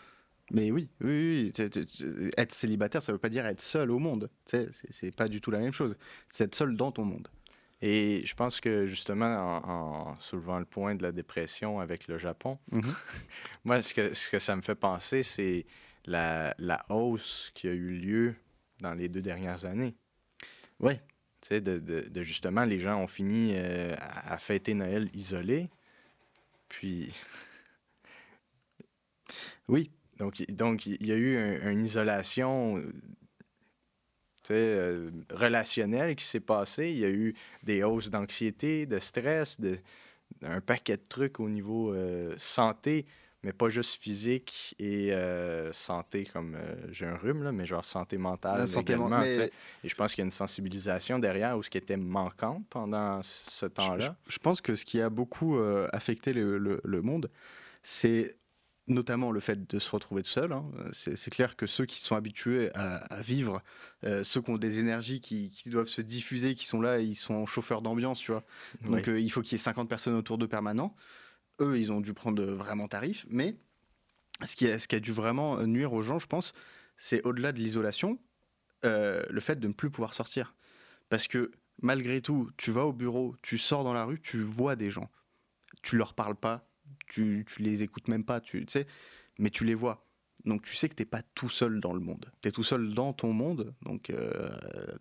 Mais oui, oui, oui. être célibataire, ça veut pas dire être seul au monde. C'est pas du tout la même chose. C'est être seul dans ton monde. Et je pense que justement, en, en, soulevant le point de la dépression avec le Japon, mm -hmm. moi, ce que, ce que ça me fait penser, c'est la, la hausse qui a eu lieu dans les deux dernières années. Oui. Tu sais, de, de, de, justement, les gens ont fini euh, à, à fêter Noël isolés. Puis. oui, donc, donc, il y a eu un, une isolation euh, relationnelle qui s'est passée. Il y a eu des hausses d'anxiété, de stress, de, un paquet de trucs au niveau euh, santé, mais pas juste physique et euh, santé comme j'ai un rhume, là, mais genre santé mentale La santé également. mais... Et je pense qu'il y a une sensibilisation derrière ou ce qui était manquant pendant ce temps-là. Je, je, pense que ce qui a beaucoup affecté le, le, le monde, c'est notamment le fait de se retrouver tout seul. Hein. C'est clair que ceux qui sont habitués à, à vivre, euh, ceux qui ont des énergies qui, qui, doivent se diffuser, qui sont là, ils sont chauffeurs d'ambiance, tu vois. Donc oui. euh, il faut qu'il y ait 50 personnes autour d'eux permanents. Eux, ils ont dû prendre vraiment tarif. Mais ce qui, a, ce qui a dû vraiment nuire aux gens, je pense, c'est au-delà de l'isolation, euh, le fait de ne plus pouvoir sortir. Parce que malgré tout, tu vas au bureau, tu sors dans la rue, tu vois des gens. Tu leur parles pas, tu, les écoutes même pas, tu sais, mais tu les vois. Donc tu sais que t'es pas tout seul dans le monde. Tu es tout seul dans ton monde, donc euh,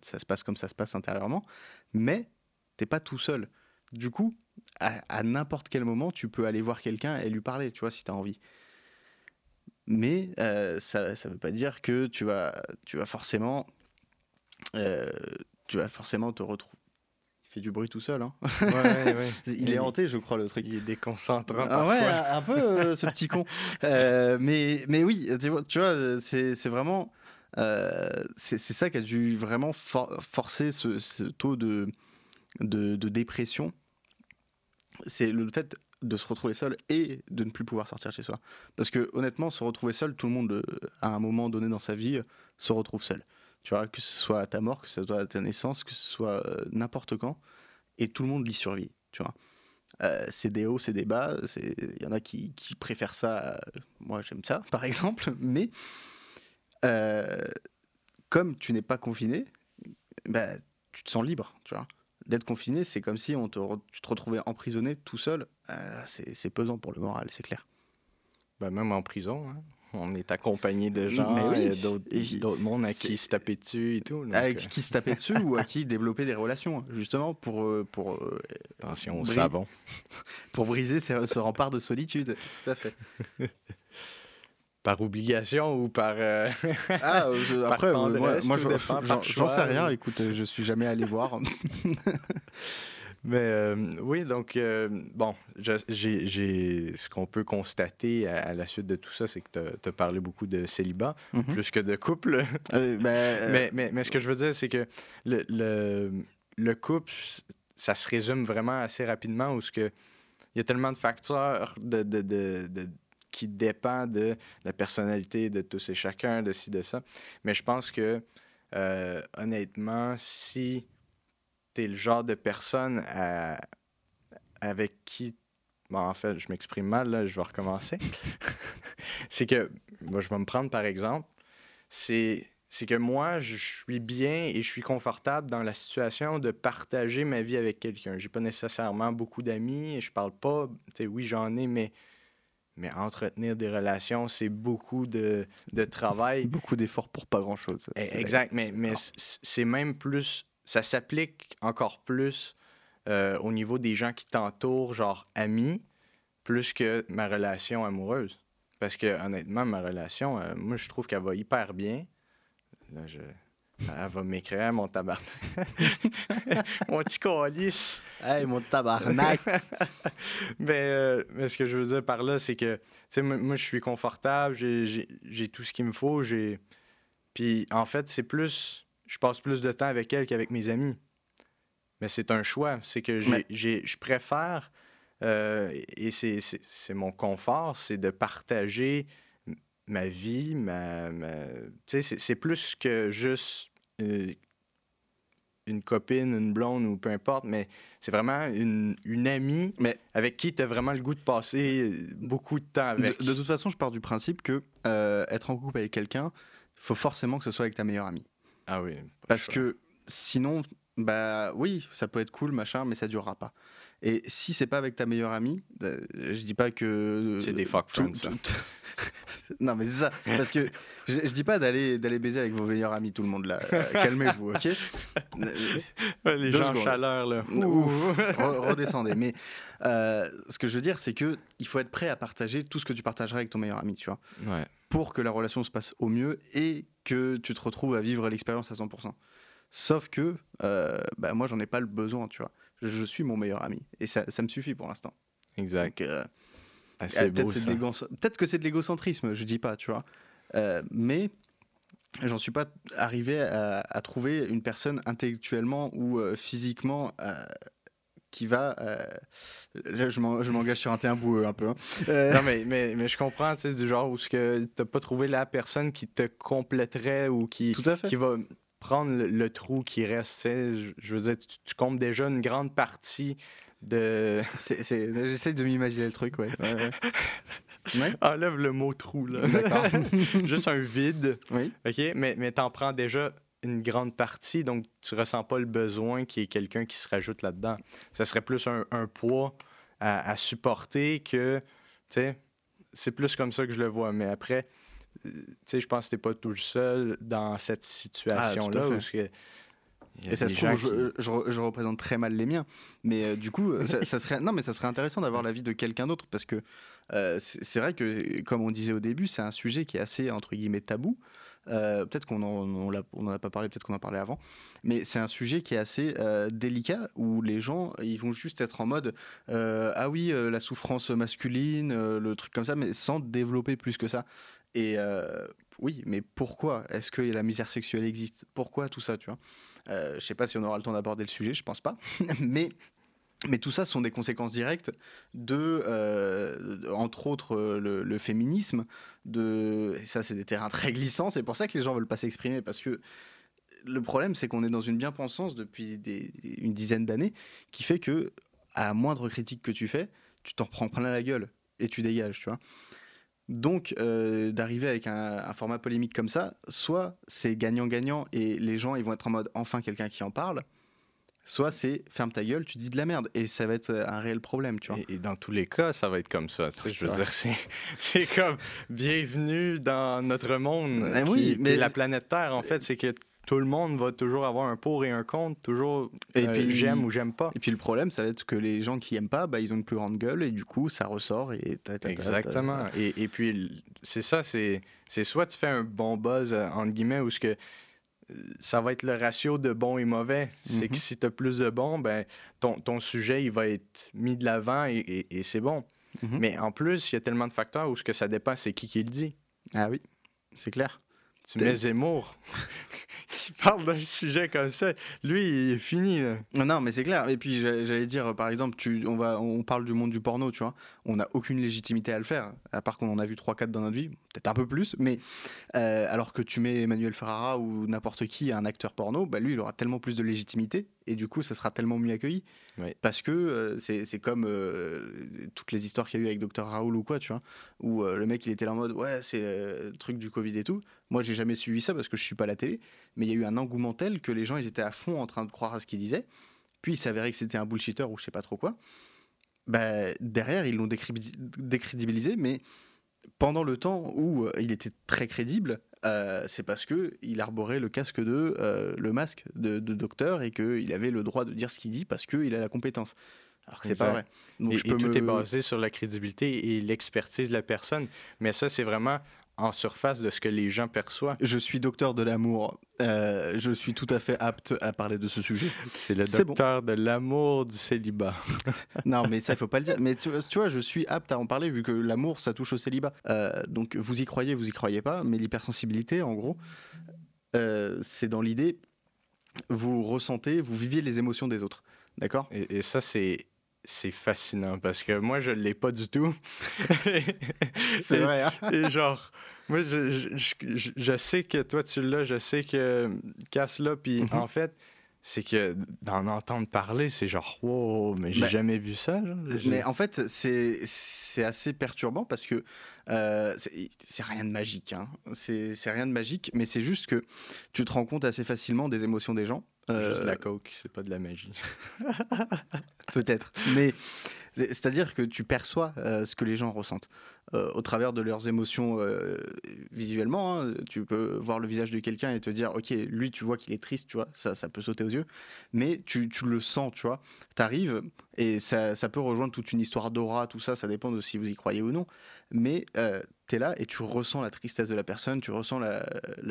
ça se passe comme ça se passe intérieurement, mais t'es pas tout seul. Du coup, à, à n'importe quel moment, tu peux aller voir quelqu'un et lui parler, tu vois, si tu as envie. Mais euh, ça ne veut pas dire que tu vas, tu vas forcément, euh, tu vas forcément te retrouver fait du bruit tout seul. Hein. Ouais, ouais. il est hanté, je crois, le truc. Il est déconcentrant ah, parfois. Ouais, un peu euh, ce petit con. Euh, mais, mais oui, tu vois, tu vois c'est vraiment. Euh, c'est ça qui a dû vraiment for forcer ce, ce, taux de, de, de dépression. C'est le fait de se retrouver seul et de ne plus pouvoir sortir chez soi. Parce que honnêtement, se retrouver seul, tout le monde, à un moment donné dans sa vie, se retrouve seul tu vois, que ce soit à ta mort, que ce soit à ta naissance, que ce soit euh, n'importe quand, et tout le monde y survit, tu vois. Euh, c'est des hauts, c'est des bas, il y en a qui, préfèrent ça, euh, moi j'aime ça par exemple, mais comme tu n'es pas confiné, bah, tu te sens libre, tu vois. D'être confiné, c'est comme si on te tu te retrouvais emprisonné tout seul, c'est pesant pour le moral, c'est clair. Bah, même en prison, hein on est accompagné de gens, oui. d'autres mondes à qui se taper dessus et tout. Donc... À qui se taper dessus ou à qui développer des relations, justement, pour. pour Attention au savon. pour briser ce, ce rempart de solitude, tout à fait. par obligation ou par. Euh... ah, je, par après, tendresse, moi, moi j'en sais rien. Écoute, je suis jamais allé voir. Mais euh, oui, donc, euh, bon, j'ai ce qu'on peut constater à, à, la suite de tout ça, c'est que tu as, parlé beaucoup de célibat, mm -hmm. plus que de couple. Euh, ben, mais, mais, mais, ce que je veux dire, c'est que le, le, le, couple, ça se résume vraiment assez rapidement où que, il y a tellement de facteurs de, de, de, de qui dépendent de la personnalité de tous et chacun, de ci, de ça. Mais je pense que, honnêtement, si tu le genre de personne à, avec qui. Bon, en fait, je m'exprime mal, là, je vais recommencer. c'est que, moi, je vais me prendre par exemple, c'est c'est que moi, je suis bien et je suis confortable dans la situation de partager ma vie avec quelqu'un. J'ai pas nécessairement beaucoup d'amis, je parle pas, oui, j'en ai, mais, mais entretenir des relations, c'est beaucoup de, de travail. Beaucoup d'efforts pour pas grand-chose. Eh, exact, mais, mais c'est même plus, ça s'applique encore plus euh, au niveau des gens qui t'entourent, genre amis, plus que ma relation amoureuse. Parce que honnêtement, ma relation, euh, moi, je trouve qu'elle va hyper bien. Là, je, elle va m'écrire, mon tabarnak. mon petit colis. Hey, mon tabarnak. mais, euh, mais, ce que je veux dire par là, c'est que, tu sais, moi, je suis confortable, j'ai tout ce qu'il me faut. Puis, en fait, c'est plus. Je passe plus de temps avec elle qu'avec mes amis. Mais c'est un choix. C'est que je préfère, euh, et c'est mon confort, c'est de partager ma vie, ma, tu sais, c'est plus que juste euh, une copine, une blonde ou peu importe, mais c'est vraiment une, une amie mais avec qui tu as vraiment le goût de passer beaucoup de temps avec. De, toute façon, je pars du principe que euh, être en couple avec quelqu'un, il faut forcément que ce soit avec ta meilleure amie. Ah oui. Parce que sinon, bah oui, ça peut être cool, machin, mais ça durera pas. Et si c'est pas avec ta meilleure amie, euh, je dis pas que. C'est des fuck friends, ça. non, mais c'est ça. Parce que je, je dis pas d'aller d'aller baiser avec vos meilleurs amis, tout le monde là. Euh, calmez-vous, ok? Les gens en chaleur, là. Ouf, redescendez. Mais euh, ce que je veux dire, c'est que il faut être prêt à partager tout ce que tu partagerais avec ton meilleur ami, tu vois? Ouais. Pour que la relation se passe au mieux et que tu te retrouves à vivre l'expérience à 100%. Sauf que euh, bah, moi, j'en ai pas le besoin, tu vois? Je, suis mon meilleur ami. Et ça, ça me suffit pour l'instant. Exact. Euh, ah, peut-être que c'est de l'égocentrisme, je dis pas, tu vois. Euh, mais j'en suis pas arrivé à, trouver une personne intellectuellement ou euh, physiquement qui va. là, je m'engage sur un terrain boueux un peu. Hein. non, mais, mais, mais, je comprends, tu sais, du genre où tu n'as pas trouvé la personne qui te compléterait ou qui, Tout à fait. qui va prendre le, trou qui reste. Je veux dire, tu, comptes déjà une grande partie de. J'essaie de m'imaginer le truc, ouais. Enlève le mot trou, là. D'accord. Juste un vide. Oui. OK? Mais, mais t'en prends déjà une grande partie, donc tu ressens pas le besoin qu'il y ait quelqu'un qui se rajoute là-dedans. Ça serait plus un, poids à, à, supporter que. Tu sais, c'est plus comme ça que je le vois. Mais après tu je pense que t'es pas tout seul dans cette situation-là. Ah, que et ça se trouve, je, je, représente très mal les miens. Mais euh, du coup, euh, ça, serait, non, mais ça serait intéressant d'avoir l'avis de quelqu'un d'autre parce que euh, c'est vrai que, comme on disait au début, c'est un sujet qui est assez, entre guillemets, tabou. peut-être qu'on n'en on a pas parlé, peut-être qu'on en parlait avant. Mais c'est un sujet qui est assez délicat où les gens, ils vont juste être en mode Ah oui, la souffrance masculine, le truc comme ça, mais sans développer plus que ça. Et euh, oui, mais pourquoi est-ce que la misère sexuelle existe? Pourquoi tout ça, tu vois? Euh, Je sais pas si on aura le temps d'aborder le sujet, je pense pas. mais mais tout ça sont des conséquences directes de, euh, entre autres, le, féminisme. De, et ça, c'est des terrains très glissants. C'est pour ça que les gens veulent pas s'exprimer parce que le problème, c'est qu'on est dans une bien-pensance depuis une dizaine d'années qui fait que, à moindre critique que tu fais, tu t'en prends plein la gueule et tu dégages, tu vois? Donc, euh, d'arriver avec un, format polémique comme ça, soit c'est gagnant-gagnant et les gens ils vont être en mode enfin quelqu'un qui en parle, soit c'est ferme ta gueule, tu dis de la merde et ça va être un réel problème, tu vois. Et, dans tous les cas, ça va être comme ça. je veux dire, c'est comme bienvenue dans notre monde, oui, mais la planète Terre en fait, c'est que tout le monde va toujours avoir un pour et un contre, toujours et euh, puis, j'aime ou j'aime pas. Et puis le problème, ça va être que les gens qui aiment pas, bah, ils ont une plus grande gueule et du coup, ça ressort. Et Exactement. et, et, puis, c'est ça, c'est soit tu fais un bon buzz, euh, entre guillemets, ou ce que euh, ça va être le ratio de bon et mauvais. C'est que mhm. si tu as plus de bon, ben, ton, ton, sujet il va être mis de l'avant et, et c'est bon. Mhm. Mais en plus, il y a tellement de facteurs où ce que ça dépend, c'est qui qui le dit. Ah oui, c'est clair. Tu mets Zemmour qui parle d'un sujet comme ça. Lui, il est fini. Non, mais c'est clair. Et puis, j'allais dire, par exemple, tu, on, va, on parle du monde du porno, tu vois. On n'a aucune légitimité à le faire, à part qu'on en a vu 3-4 dans notre vie, peut-être un peu plus. Mais euh, alors que tu mets Emmanuel Ferrara ou n'importe qui, un acteur porno, bah, lui, il aura tellement plus de légitimité et du coup ça sera tellement mieux accueilli. Parce que euh, c'est comme euh, toutes les histoires qu'il y a eu avec Dr Raoul ou quoi tu vois où euh, le mec il était là en mode ouais c'est le truc du Covid et tout. Moi j'ai jamais suivi ça parce que je suis pas à la télé mais il y a eu un engouement tel que les gens ils étaient à fond en train de croire à ce qu'il disait puis il s'avérait que c'était un bullshitter ou je sais pas trop quoi. Bah, derrière, ils l'ont décrédibilisé, mais pendant le temps où euh, il était très crédible, euh, c'est parce que il arborait le casque de euh, le masque de, docteur et qu'il avait le droit de dire ce qu'il dit parce qu'il a la compétence. Alors que c'est pas vrai. Donc, et, tout est basé sur la crédibilité et l'expertise de la personne. Mais ça, c'est vraiment en surface de ce que les gens perçoivent. Je suis docteur de l'amour. Euh, je suis tout à fait apte à parler de ce sujet. C'est le docteur de l'amour du célibat. non, mais ça, il faut pas le dire. Mais tu, vois, je suis apte à en parler vu que l'amour, ça touche au célibat. Euh, donc, vous y croyez, vous y croyez pas. Mais l'hypersensibilité, en gros, euh, c'est dans l'idée, vous ressentez, vous vivez les émotions des autres. D'accord? Et, et ça, c'est c'est fascinant parce que moi, je ne l'ai pas du tout. c'est vrai. Hein? et genre, moi, je, je, je, sais que toi, tu l'as, je sais que Cass l'a, puis mm-hmm. en fait, c'est que d'en entendre parler, c'est genre, wow, mais j'ai ben, jamais vu ça. mais en fait, c'est assez perturbant parce que euh, c'est rien de magique. Hein. C'est rien de magique, mais c'est juste que tu te rends compte assez facilement des émotions des gens. Juste la euh, coke, c'est pas de la magie. Peut-être. Mais c'est-à-dire que tu perçois euh, ce que les gens ressentent euh, au travers de leurs émotions visuellement. Hein. tu peux voir le visage de quelqu'un et te dire, ok, lui, tu vois qu'il est triste, tu vois, ça, ça peut sauter aux yeux, mais tu, tu le sens, tu vois. T'arrives et ça, ça, peut rejoindre toute une histoire d'aura, tout ça, ça dépend de si vous y croyez ou non. Mais tu es là et tu ressens la tristesse de la personne, tu ressens la,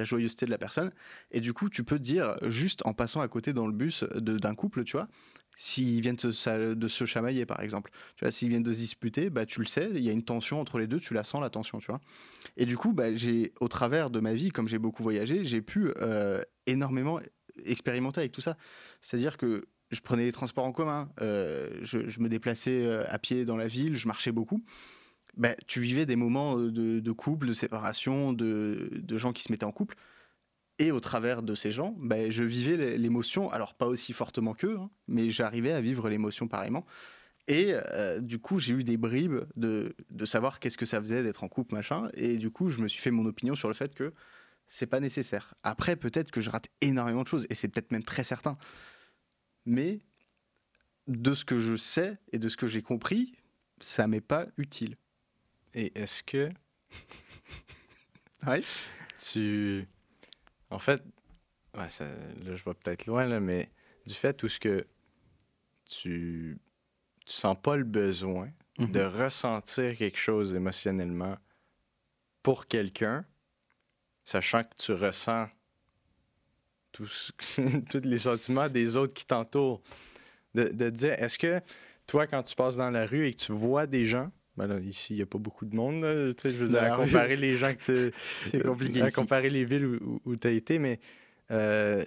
joyeuseté de la personne. Et du coup, tu peux dire, juste en passant à côté dans le bus d'un couple, tu vois, s'ils viennent de se, chamailler, par exemple. Tu vois, s'ils viennent de se disputer, bah, tu le sais, il y a une tension entre les deux, tu la sens, la tension, tu vois. Et du coup, bah, j'ai, au travers de ma vie, comme j'ai beaucoup voyagé, j'ai pu euh, énormément expérimenter avec tout ça. C'est-à-dire que je prenais les transports en commun, euh, je, me déplaçais euh, à pied dans la ville, je marchais beaucoup. Bah, tu vivais des moments de, couple, de séparation, de, gens qui se mettaient en couple. Et au travers de ces gens, bah, je vivais l'émotion, alors pas aussi fortement qu'eux, hein, mais j'arrivais à vivre l'émotion pareillement. Et euh, du coup, j'ai eu des bribes de, savoir qu'est-ce que ça faisait d'être en couple, machin. Et du coup, je me suis fait mon opinion sur le fait que c'est pas nécessaire. Après, peut-être que je rate énormément de choses, et c'est peut-être même très certain. Mais de ce que je sais et de ce que j'ai compris, ça m'est pas utile. Et est-ce que. oui. Tu. En fait, ouais, ça, là, je vais peut-être loin, là, mais du fait où ce que tu. Tu sens pas le besoin de mhm. ressentir quelque chose émotionnellement pour quelqu'un, sachant que tu ressens tous, tous les sentiments des autres qui t'entourent. De, de dire, est-ce que toi, quand tu passes dans la rue et que tu vois des gens, ben ici, il n'y a pas beaucoup de monde. je veux dire, à comparer les gens que tu. C'est compliqué. À comparer les villes où, tu as été, mais. Euh,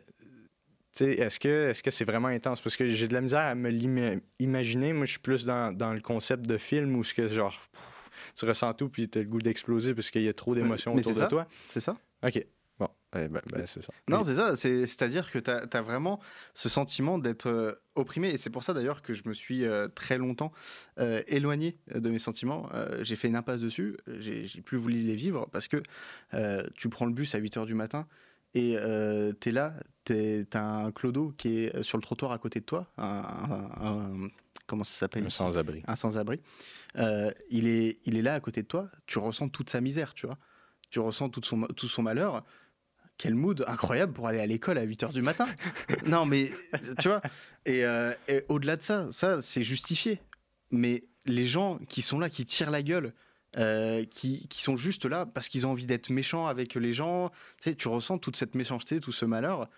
est-ce que est-ce que c'est vraiment intense? Parce que j'ai de la misère à me l'imaginer. Moi, je suis plus dans, dans, le concept de film où ce que genre tu ressens tout puis tu as le goût d'exploser parce qu'il y a trop d'émotions autour de toi. C'est ça. OK. Bon, eh ben, ben, c'est ça. Non, c'est ça. C'est-à-dire que tu as, vraiment ce sentiment d'être euh, opprimé. Et c'est pour ça d'ailleurs que je me suis euh, très longtemps euh, éloigné de mes sentiments. j'ai fait une impasse dessus. J'ai plus voulu les vivre parce que tu prends le bus à 8 h du matin et tu es là, tu as un clodo qui est sur le trottoir à côté de toi. Un, comment ça s'appelle Un sans-abri. Un sans-abri. il, est, il est là à côté de toi. Tu ressens toute sa misère, tu vois. Tu ressens tout son, tout son malheur quel mood incroyable pour aller à l'école à 8 h du matin. non, mais tu vois, euh, et, au-delà de ça, ça c'est justifié. Mais les gens qui sont là, qui tirent la gueule, euh, qui, qui, sont juste là parce qu'ils ont envie d'être méchants avec les gens, tu sais, tu ressens toute cette méchanceté, tout ce malheur,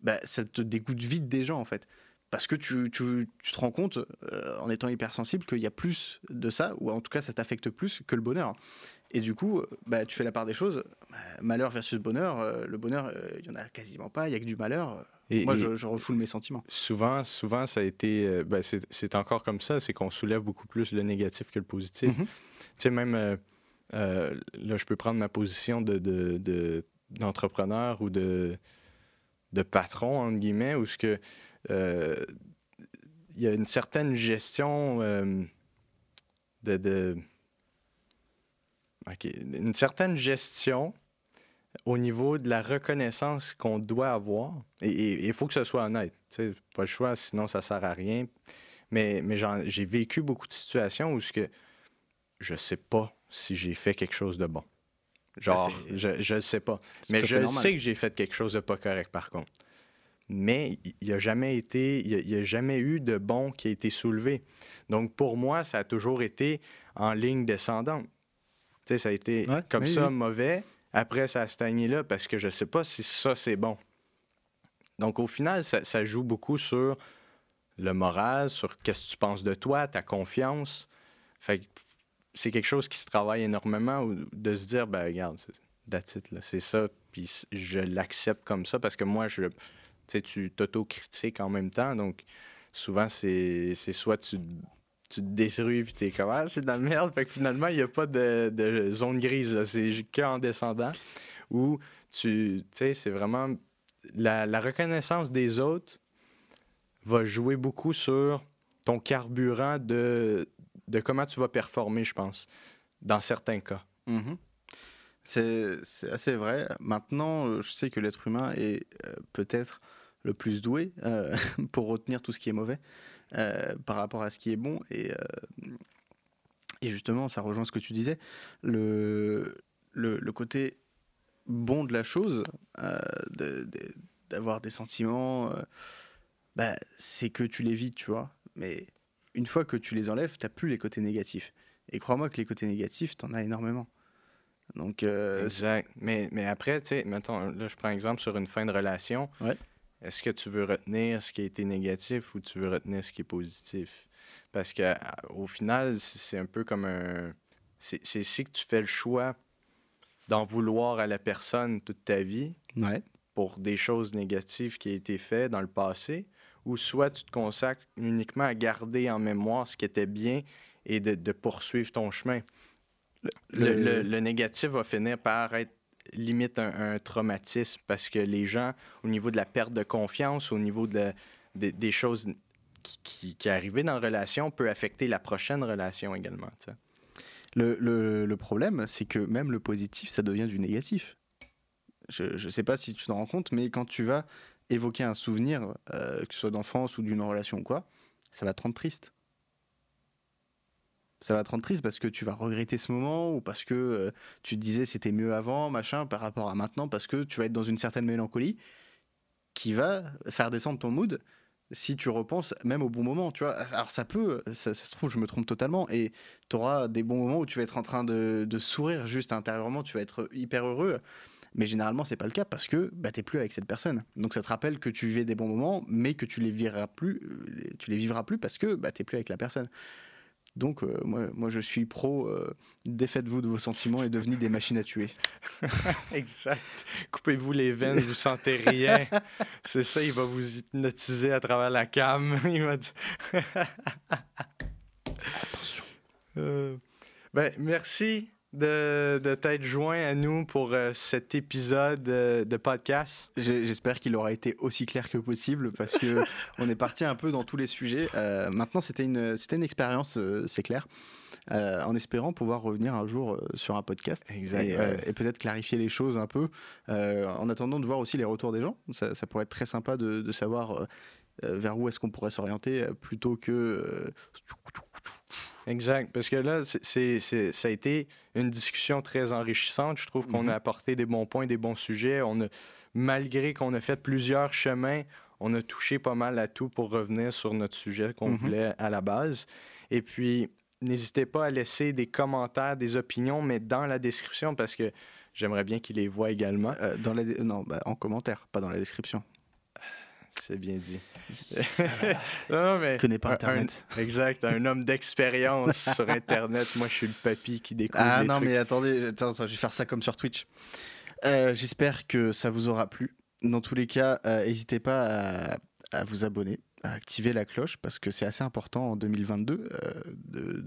bah, ça te dégoûte vite des gens en fait. Parce que tu, tu, tu te rends compte, euh, en étant hypersensible, qu'il y a plus de ça, ou en tout cas ça t'affecte plus que le bonheur. Et du coup, bah, tu fais la part des choses. Bah, malheur versus bonheur. Euh, le bonheur, euh, il n'y en a quasiment pas. Il n'y a que du malheur. Et, Moi, je, refoule mes sentiments. Souvent, souvent ça a été. Euh, ben, c'est encore comme ça. C'est qu'on soulève beaucoup plus le négatif que le positif. Mhm. Tu sais, même. là, je peux prendre ma position de, d'entrepreneur ou de, de patron, entre guillemets, où ce que. Il y a une certaine gestion de une certaine gestion au niveau de la reconnaissance qu'on doit avoir. Et il faut que ce soit honnête. pas le choix, sinon ça sert à rien. Mais, mais j'ai vécu beaucoup de situations où ce que je sais pas si j'ai fait quelque chose de bon. Genre, ben, je ne sais pas. Mais je sais que j'ai fait quelque chose de pas correct, par contre. Mais il n'y a jamais été, il y a, jamais eu de bon qui a été soulevé. Donc, pour moi, ça a toujours été en ligne descendante. Tu sais, ça a été comme ça, mauvais. Après, ça a stagné là parce que je ne sais pas si ça, c'est bon. Donc, au final, ça, joue beaucoup sur le moral, sur qu'est-ce que tu penses de toi, ta confiance. Fait c'est quelque chose qui se travaille énormément de se dire, ben regarde, c'est ça, puis je l'accepte comme ça parce que moi, je, tu t'auto-critiques en même temps, donc souvent, c'est soit tu, tu te détruis puis t'es comme, ah, c'est de la merde, fait que finalement, il n'y a pas de, zone grise, c'est qu'en descendant, ou tu sais, c'est vraiment la, reconnaissance des autres va jouer beaucoup sur ton carburant de, de comment tu vas performer, je pense, dans certains cas. Mm-hmm. C'est assez vrai. Maintenant, euh, je sais que l'être humain est euh, peut-être le plus doué euh, pour retenir tout ce qui est mauvais par rapport à ce qui est bon. Et, et justement, ça rejoint ce que tu disais. Le, le, le côté bon de la chose, d'avoir des sentiments, bah, c'est que tu les vis, tu vois. Mais une fois que tu les enlèves, tu n'as plus les côtés négatifs. Et crois-moi que les côtés négatifs, tu en as énormément. Donc, euh, exact. Mais, mais après, tu sais, mettons, là, je prends un exemple sur une fin de relation. Est-ce que tu veux retenir ce qui a été négatif ou tu veux retenir ce qui est positif? Parce que au final, c'est un peu comme un. C'est ici que tu fais le choix d'en vouloir à la personne toute ta vie pour des choses négatives qui ont été faites dans le passé ou soit tu te consacres uniquement à garder en mémoire ce qui était bien et de, poursuivre ton chemin? Le, négatif va finir par être limite un, traumatisme parce que les gens, au niveau de la perte de confiance, au niveau de, des choses qui, qui, arrivent dans la relation, peut affecter la prochaine relation également. Le, le, problème, c'est que même le positif, ça devient du négatif. Je ne sais pas si tu t'en rends compte, mais quand tu vas évoquer un souvenir, euh, que ce soit d'enfance ou d'une relation ou quoi, ça va te rendre triste. Ça va te rendre triste parce que tu vas regretter ce moment ou parce que euh, tu te disais c'était mieux avant, machin, par rapport à maintenant, parce que tu vas être dans une certaine mélancolie qui va faire descendre ton mood si tu repenses même au bon moment, tu vois. Alors ça peut, ça, se trouve, je me trompe totalement, et tu auras des bons moments où tu vas être en train de, de sourire juste intérieurement, tu vas être hyper heureux. Mais généralement, c'est pas le cas parce que bah, tu n'es plus avec cette personne. Donc ça te rappelle que tu vivais des bons moments, mais que tu les vivras plus, euh, tu les vivras plus parce que bah, tu n'es plus avec la personne. Donc euh, moi, moi, je suis pro, euh, défaites-vous de vos sentiments et devenez des machines à tuer. exact. Coupez-vous les veines, vous sentez rien. c'est ça, il va vous hypnotiser à travers la cam. il va Attention. ben, merci de, de t'être joint à nous pour euh, cet épisode euh, de podcast? J'espère qu'il aura été aussi clair que possible parce que on est parti un peu dans tous les sujets. Euh, maintenant, c'était une, c'était une expérience, c'est clair. en espérant pouvoir revenir un jour sur un podcast et, peut-être clarifier les choses un peu, en attendant de voir aussi les retours des gens. Ça, ça pourrait être très sympa de, de savoir vers où est-ce qu'on pourrait s'orienter plutôt que Exact. Parce que là, c'est, ça a été une discussion très enrichissante. Je trouve qu'on mm-hmm. a apporté des bons points, des bons sujets. On a, malgré qu'on a fait plusieurs chemins, on a touché pas mal à tout pour revenir sur notre sujet qu'on mm-hmm. voulait à la base. Et puis, n'hésitez pas à laisser des commentaires, des opinions, mais dans la description parce que j'aimerais bien qu'ils les voient également. Euh, dans la, non, bah, en commentaire, pas dans la description. C'est bien dit. non, mais. connais pas Internet. exact. Un homme d'expérience sur Internet. Moi, je suis le papy qui découvre. Ah non, mais attendez, attends, je vais faire ça comme sur Twitch. Euh, j'espère que ça vous aura plu. Dans tous les cas, euh, n'hésitez pas à, vous abonner, à activer la cloche, parce que c'est assez important en 2022 euh,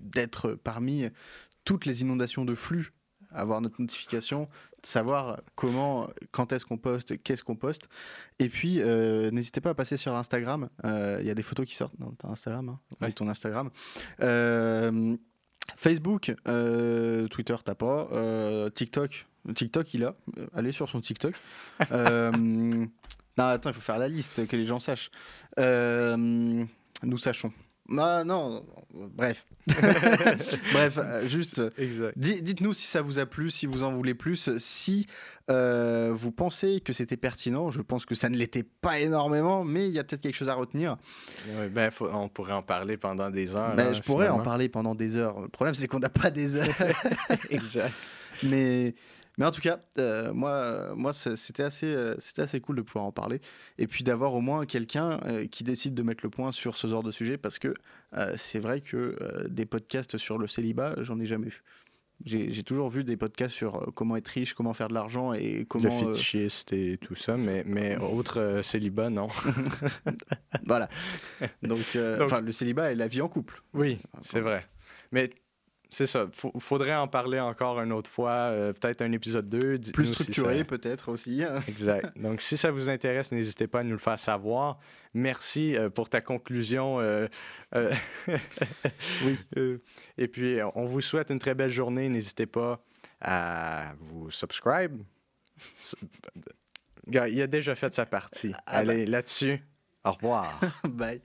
d'être parmi toutes les inondations de flux avoir notre notification, savoir comment, quand est-ce qu'on poste, qu'est-ce qu'on poste. Et puis, euh, n'hésitez pas à passer sur Instagram. Euh, il y a des photos qui sortent. dans Instagram, hein ton Instagram. Euh, Facebook, Twitter, t'as pas. TikTok, TikTok, il a. Allez sur son TikTok. non, attends, il faut faire la liste, que les gens sachent. nous sachons. Bah, non, bref. bref, euh, juste, di- dites-nous si ça vous a plu, si vous en voulez plus, si euh, vous pensez que c'était pertinent. Je pense que ça ne l'était pas énormément, mais il y a peut-être quelque chose à retenir. Ben, faut- on pourrait en parler pendant des heures. Bah, là, je pourrais en parler pendant des heures. Le problème, c'est qu'on n'a pas des heures. Exact. mais, mais en tout cas, euh, moi, moi c'était assez, euh, c'était assez cool de pouvoir en parler. Et puis d'avoir au moins quelqu'un euh, qui décide de mettre le point sur ce genre de sujet, parce que euh, c'est vrai que euh, des podcasts sur le célibat, j'en ai jamais vu. J'ai toujours vu des podcasts sur comment être riche, comment faire de l'argent et Le comment. euh, fétichiste et tout ça, mais, mais autre euh, célibat, non. voilà. Donc, euh, Donc- enfin, le célibat et la vie en couple. Oui, c'est vrai. Mais c'est ça. Faut- faudrait en parler encore une autre fois, euh, peut-être un épisode 2. Plus structuré, peut-être aussi. Exact. Donc, si ça vous intéresse, n'hésitez pas à nous le faire savoir. Merci euh, pour ta conclusion. euh, Oui. Et puis, on vous souhaite une très belle journée. N'hésitez pas à vous subscribe. Il a déjà fait sa partie. Ah ben. Allez, là-dessus, au revoir. Bye.